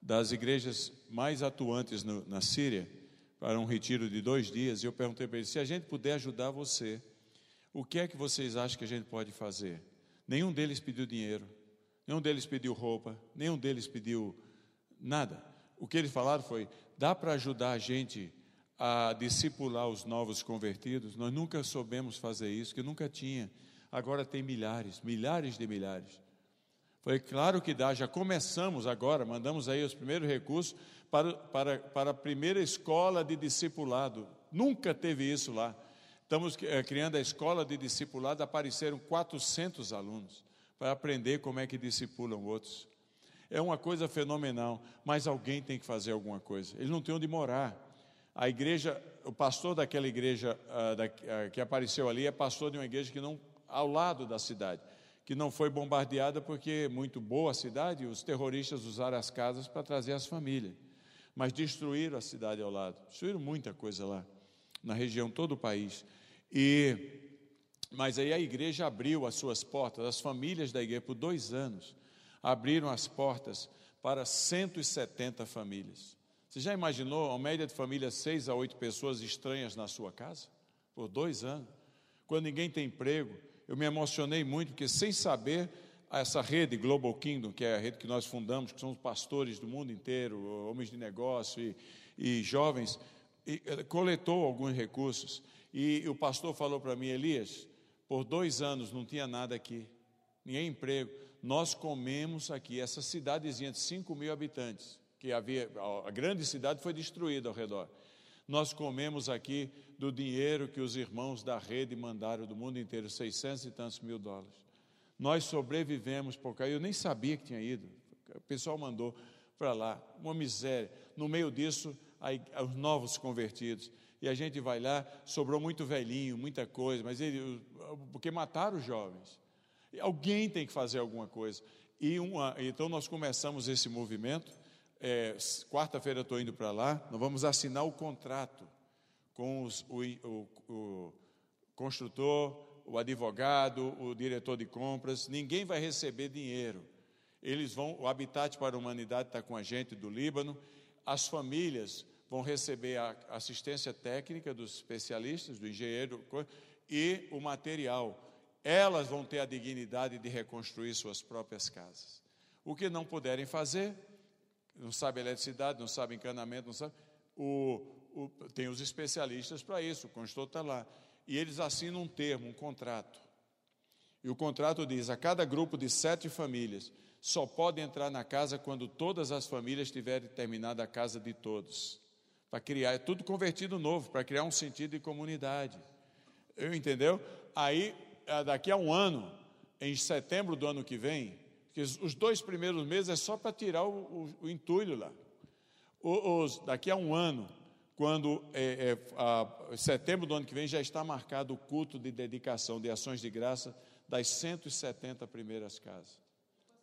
das igrejas mais atuantes no, na Síria, para um retiro de dois dias, e eu perguntei para ele: se a gente puder ajudar você, o que é que vocês acham que a gente pode fazer? Nenhum deles pediu dinheiro, nenhum deles pediu roupa, nenhum deles pediu nada. O que eles falaram foi: dá para ajudar a gente a discipular os novos convertidos? Nós nunca soubemos fazer isso, que nunca tinha. Agora tem milhares, milhares de milhares. Foi claro que dá, já começamos agora, mandamos aí os primeiros recursos para, para, para a primeira escola de discipulado. Nunca teve isso lá. Estamos eh, criando a escola de discipulado, apareceram 400 alunos para aprender como é que discipulam outros. É uma coisa fenomenal, mas alguém tem que fazer alguma coisa. Eles não têm onde morar. A igreja, o pastor daquela igreja uh, da, uh, que apareceu ali é pastor de uma igreja que não ao lado da cidade, que não foi bombardeada porque é muito boa a cidade, os terroristas usaram as casas para trazer as famílias mas destruíram a cidade ao lado. Destruíram muita coisa lá, na região, todo o país. E, mas aí a igreja abriu as suas portas, as famílias da igreja, por dois anos, abriram as portas para 170 famílias. Você já imaginou a média de família, seis a oito pessoas estranhas na sua casa? Por dois anos. Quando ninguém tem emprego, eu me emocionei muito, porque sem saber, essa rede Global Kingdom, que é a rede que nós fundamos, que são os pastores do mundo inteiro, homens de negócio e, e jovens, e, eh, coletou alguns recursos. E, e o pastor falou para mim, Elias, por dois anos não tinha nada aqui, ninguém emprego. Nós comemos aqui, essa cidadezinha de 5 mil habitantes, que havia, a grande cidade foi destruída ao redor. Nós comemos aqui do dinheiro que os irmãos da rede mandaram do mundo inteiro, 600 e tantos mil dólares. Nós sobrevivemos por cá. Eu nem sabia que tinha ido. O pessoal mandou para lá. Uma miséria. No meio disso, aí, os novos convertidos. E a gente vai lá, sobrou muito velhinho, muita coisa, mas ele, porque mataram os jovens. Alguém tem que fazer alguma coisa. E uma, então nós começamos esse movimento. É, Quarta-feira estou indo para lá. Nós vamos assinar o contrato com os, o, o, o construtor, o advogado, o diretor de compras. Ninguém vai receber dinheiro. Eles vão. O Habitat para a Humanidade está com a gente do Líbano. As famílias vão receber a assistência técnica dos especialistas, do engenheiro e o material elas vão ter a dignidade de reconstruir suas próprias casas. O que não puderem fazer, não sabe eletricidade, não sabe encanamento, não sabe. O, o, tem os especialistas para isso, o construtor está lá. E eles assinam um termo, um contrato. E o contrato diz: a cada grupo de sete famílias só pode entrar na casa quando todas as famílias tiverem terminado a casa de todos. Para criar, é tudo convertido novo, para criar um sentido de comunidade. Eu entendeu? Aí é, daqui a um ano, em setembro do ano que vem, os dois primeiros meses é só para tirar o, o, o, entulho lá. Os, daqui a um ano, quando é, é, a, setembro do ano que vem já está marcado o culto de dedicação de ações de graça das 170 primeiras casas.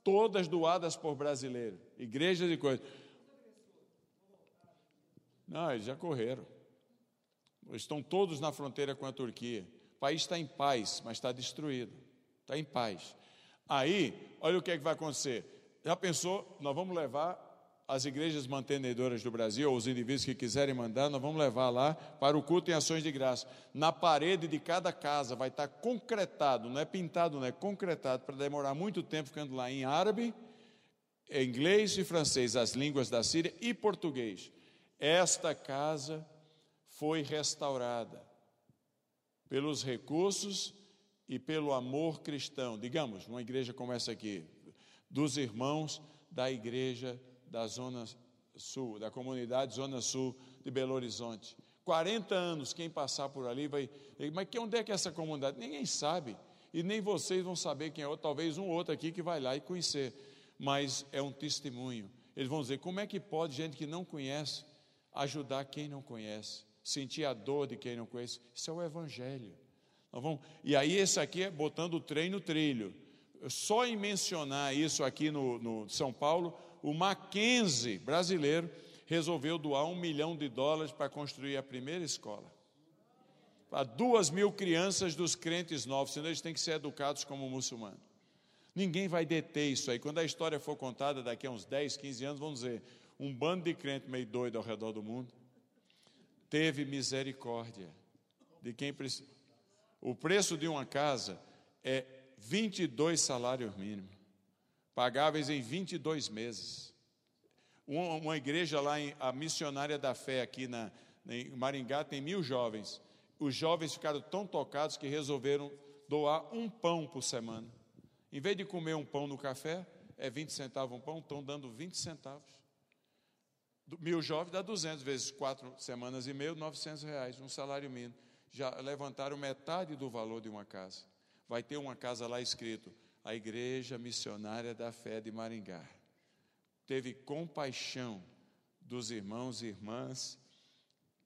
Todas doadas por brasileiros, igrejas e coisas. Não, eles já correram. Estão todos na fronteira com a Turquia. O país está em paz, mas está destruído. Está em paz. Aí, olha o que, é que vai acontecer. Já pensou? Nós vamos levar as igrejas mantenedoras do Brasil, ou os indivíduos que quiserem mandar, nós vamos levar lá para o culto em ações de graça. Na parede de cada casa vai estar concretado, não é pintado, não é concretado, para demorar muito tempo ficando lá em árabe, inglês e francês, as línguas da Síria, e português. Esta casa foi restaurada pelos recursos e pelo amor cristão, digamos, uma igreja como essa aqui, dos irmãos da igreja da Zona Sul, da comunidade Zona Sul de Belo Horizonte. 40 anos, quem passar por ali vai. Mas onde é que é essa comunidade? Ninguém sabe. E nem vocês vão saber quem é, talvez um outro aqui que vai lá e conhecer. Mas é um testemunho. Eles vão dizer: como é que pode gente que não conhece ajudar quem não conhece? sentir a dor de quem não conhece. Isso é o Evangelho. Vamos, e aí, esse aqui é botando o trem no trilho. Só em mencionar isso aqui no, no São Paulo, o Mackenzie brasileiro resolveu doar um milhão de dólares para construir a primeira escola. Para duas mil crianças dos crentes novos, senão eles têm que ser educados como muçulmanos. Ninguém vai deter isso aí. Quando a história for contada daqui a uns 10, 15 anos, vão dizer: um bando de crente meio doido ao redor do mundo teve misericórdia de quem precisa. O preço de uma casa é 22 salários mínimos, pagáveis em 22 meses. Uma, igreja lá, a missionária da fé aqui na, em Maringá, tem mil jovens. Os jovens ficaram tão tocados que resolveram doar um pão por semana. Em vez de comer um pão no café, é 20 centavos um pão, estão dando 20 centavos. Mil jovens dá 200 vezes quatro semanas e meio, 900 reais, um salário mínimo. Já levantaram metade do valor de uma casa. Vai ter uma casa lá escrito: a Igreja Missionária da Fé de Maringá. Teve compaixão dos irmãos e irmãs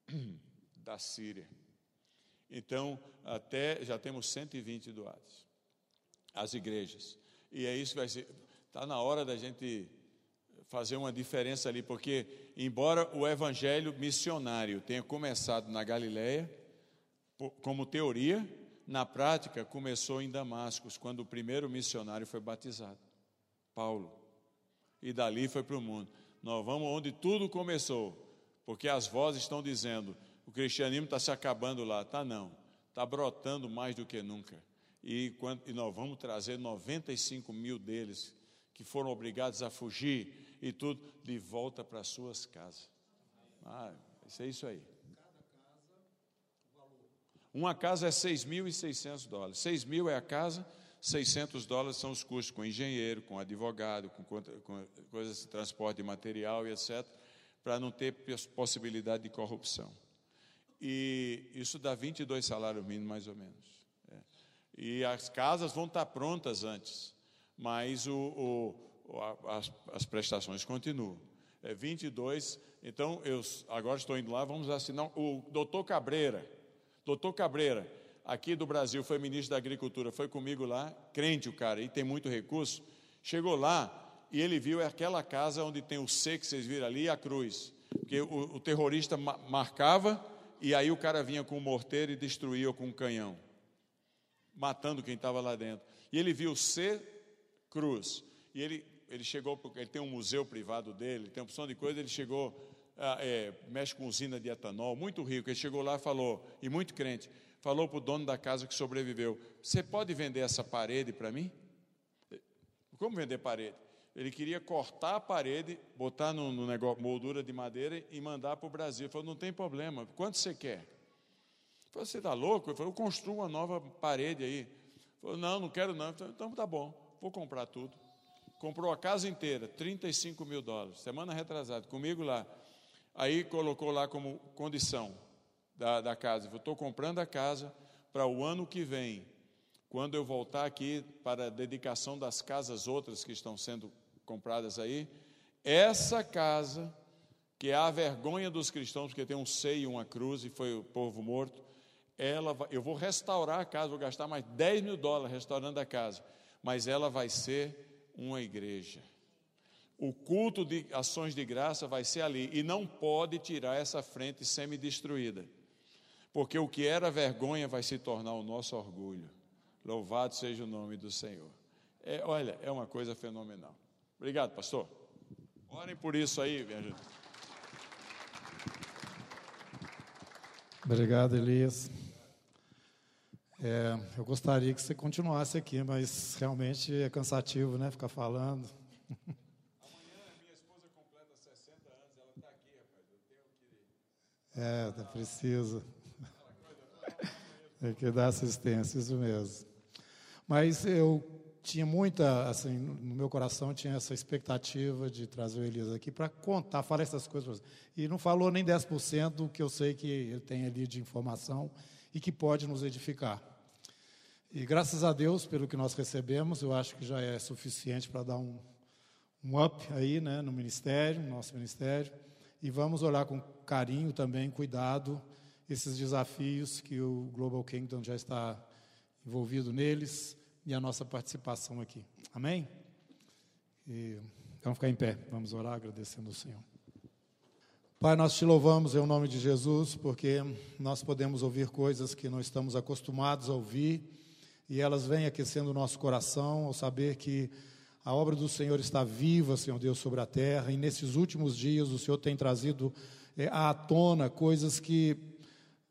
da Síria. Então, até já temos 120 doados. As igrejas. E é isso que vai ser. Está na hora da gente fazer uma diferença ali, porque, embora o evangelho missionário tenha começado na Galiléia, como teoria, na prática começou em Damasco, quando o primeiro missionário foi batizado, Paulo. E dali foi para o mundo. Nós vamos onde tudo começou, porque as vozes estão dizendo: o cristianismo está se acabando lá. Está não, está brotando mais do que nunca. E, quando, e nós vamos trazer 95 mil deles que foram obrigados a fugir e tudo, de volta para suas casas. Ah, isso é isso aí. Uma casa é 6.600 dólares. 6 mil é a casa, 600 dólares são os custos com engenheiro, com advogado, com, com coisas de transporte de material e etc., para não ter possibilidade de corrupção. e isso dá 22 salários mínimos, mais ou menos. É. E as casas vão estar prontas antes, mas o, o, as, as, prestações continuam. É 22, então eu agora estou indo lá, vamos assinar. O doutor Cabreira, doutor Cabreira, aqui do Brasil, foi ministro da Agricultura, foi comigo lá, crente o cara, e tem muito recurso. Chegou lá e ele viu aquela casa onde tem o C que vocês viram ali e a cruz. Porque o, o terrorista ma marcava e aí o cara vinha com um morteiro e destruía com um canhão, matando quem estava lá dentro. E ele viu C cruz. E ele, ele chegou, ele tem um museu privado dele, tem uma opção de coisa, ele chegou, é, mexe com usina de etanol, muito rico. Ele chegou lá e falou, e muito crente, falou para o dono da casa que sobreviveu: Você pode vender essa parede para mim? Como vender parede? Ele queria cortar a parede, botar no, no negócio, moldura de madeira e mandar para o Brasil. Ele falou: Não tem problema, quanto você quer? Ele falou: Você está louco? Ele falou: Eu construo uma nova parede aí. Ele falou: Não, não quero não. Falei, então tá bom, vou comprar tudo. Comprou a casa inteira, 35 mil dólares, semana retrasada, comigo lá. Aí colocou lá como condição: da, da casa. Estou comprando a casa para o ano que vem, quando eu voltar aqui para a dedicação das casas outras que estão sendo compradas aí, essa casa, que é a vergonha dos cristãos, porque tem um seio e uma cruz e foi o povo morto, ela, eu vou restaurar a casa, vou gastar mais 10 mil dólares restaurando a casa, mas ela vai ser uma igreja. O culto de ações de graça vai ser ali e não pode tirar essa frente semi-destruída porque o que era vergonha vai se tornar o nosso orgulho. Louvado seja o nome do Senhor. É, olha, é uma coisa fenomenal. Obrigado, pastor. Orem por isso aí, minha gente. Obrigado, Elias. É, eu gostaria que você continuasse aqui, mas realmente é cansativo, né? Ficar falando. Amanhã minha esposa completa 60 anos, ela está aqui, rapaz. Eu tenho que. É, tá precisa. Tem que dar assistência, isso mesmo. Mas eu tinha muita, assim, no meu coração tinha essa expectativa de trazer o Elias aqui para contar, falar essas coisas. E não falou nem 10% do que eu sei que ele tem ali de informação e que pode nos edificar. E graças a Deus pelo que nós recebemos, eu acho que já é suficiente para dar um, um up aí, né, no ministério, no nosso ministério. E vamos olhar com carinho também, cuidado, esses desafios que o Global Kingdom já está envolvido neles e a nossa participação aqui. Amém? E vamos ficar em pé, vamos orar agradecendo ao Senhor. Pai, nós te louvamos em nome de Jesus, porque nós podemos ouvir coisas que não estamos acostumados a ouvir, e elas vêm aquecendo o nosso coração ao saber que a obra do Senhor está viva, Senhor Deus, sobre a terra, e nesses últimos dias o Senhor tem trazido é, à tona coisas que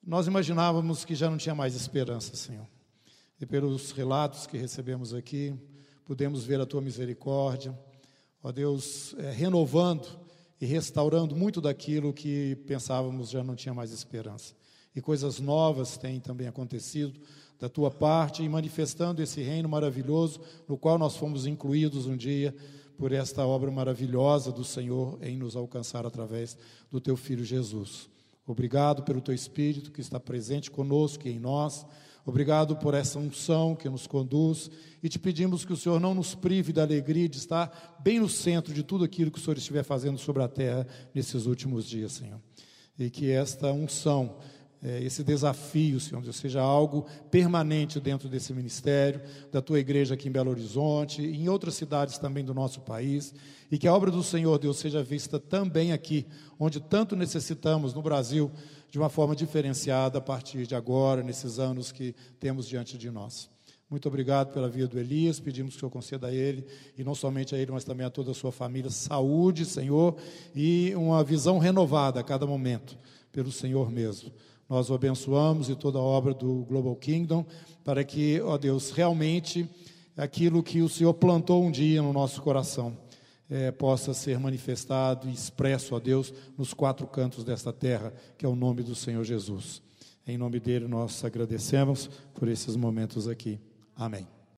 nós imaginávamos que já não tinha mais esperança, Senhor. E pelos relatos que recebemos aqui, pudemos ver a tua misericórdia, ó Deus, é, renovando e restaurando muito daquilo que pensávamos já não tinha mais esperança. E coisas novas têm também acontecido da tua parte e manifestando esse reino maravilhoso no qual nós fomos incluídos um dia por esta obra maravilhosa do Senhor em nos alcançar através do teu filho Jesus. Obrigado pelo teu Espírito que está presente conosco e em nós. Obrigado por essa unção que nos conduz e te pedimos que o Senhor não nos prive da alegria de estar bem no centro de tudo aquilo que o Senhor estiver fazendo sobre a terra nesses últimos dias, Senhor. E que esta unção é, esse desafio, Senhor Deus, seja algo permanente dentro desse ministério, da tua igreja aqui em Belo Horizonte, e em outras cidades também do nosso país, e que a obra do Senhor Deus seja vista também aqui, onde tanto necessitamos no Brasil, de uma forma diferenciada a partir de agora, nesses anos que temos diante de nós. Muito obrigado pela vida do Elias, pedimos que o Senhor conceda a ele, e não somente a ele, mas também a toda a sua família, saúde, Senhor, e uma visão renovada a cada momento, pelo Senhor mesmo. Nós o abençoamos e toda a obra do Global Kingdom, para que, ó Deus, realmente aquilo que o Senhor plantou um dia no nosso coração é, possa ser manifestado e expresso, ó Deus, nos quatro cantos desta terra, que é o nome do Senhor Jesus. Em nome dele nós agradecemos por esses momentos aqui. Amém.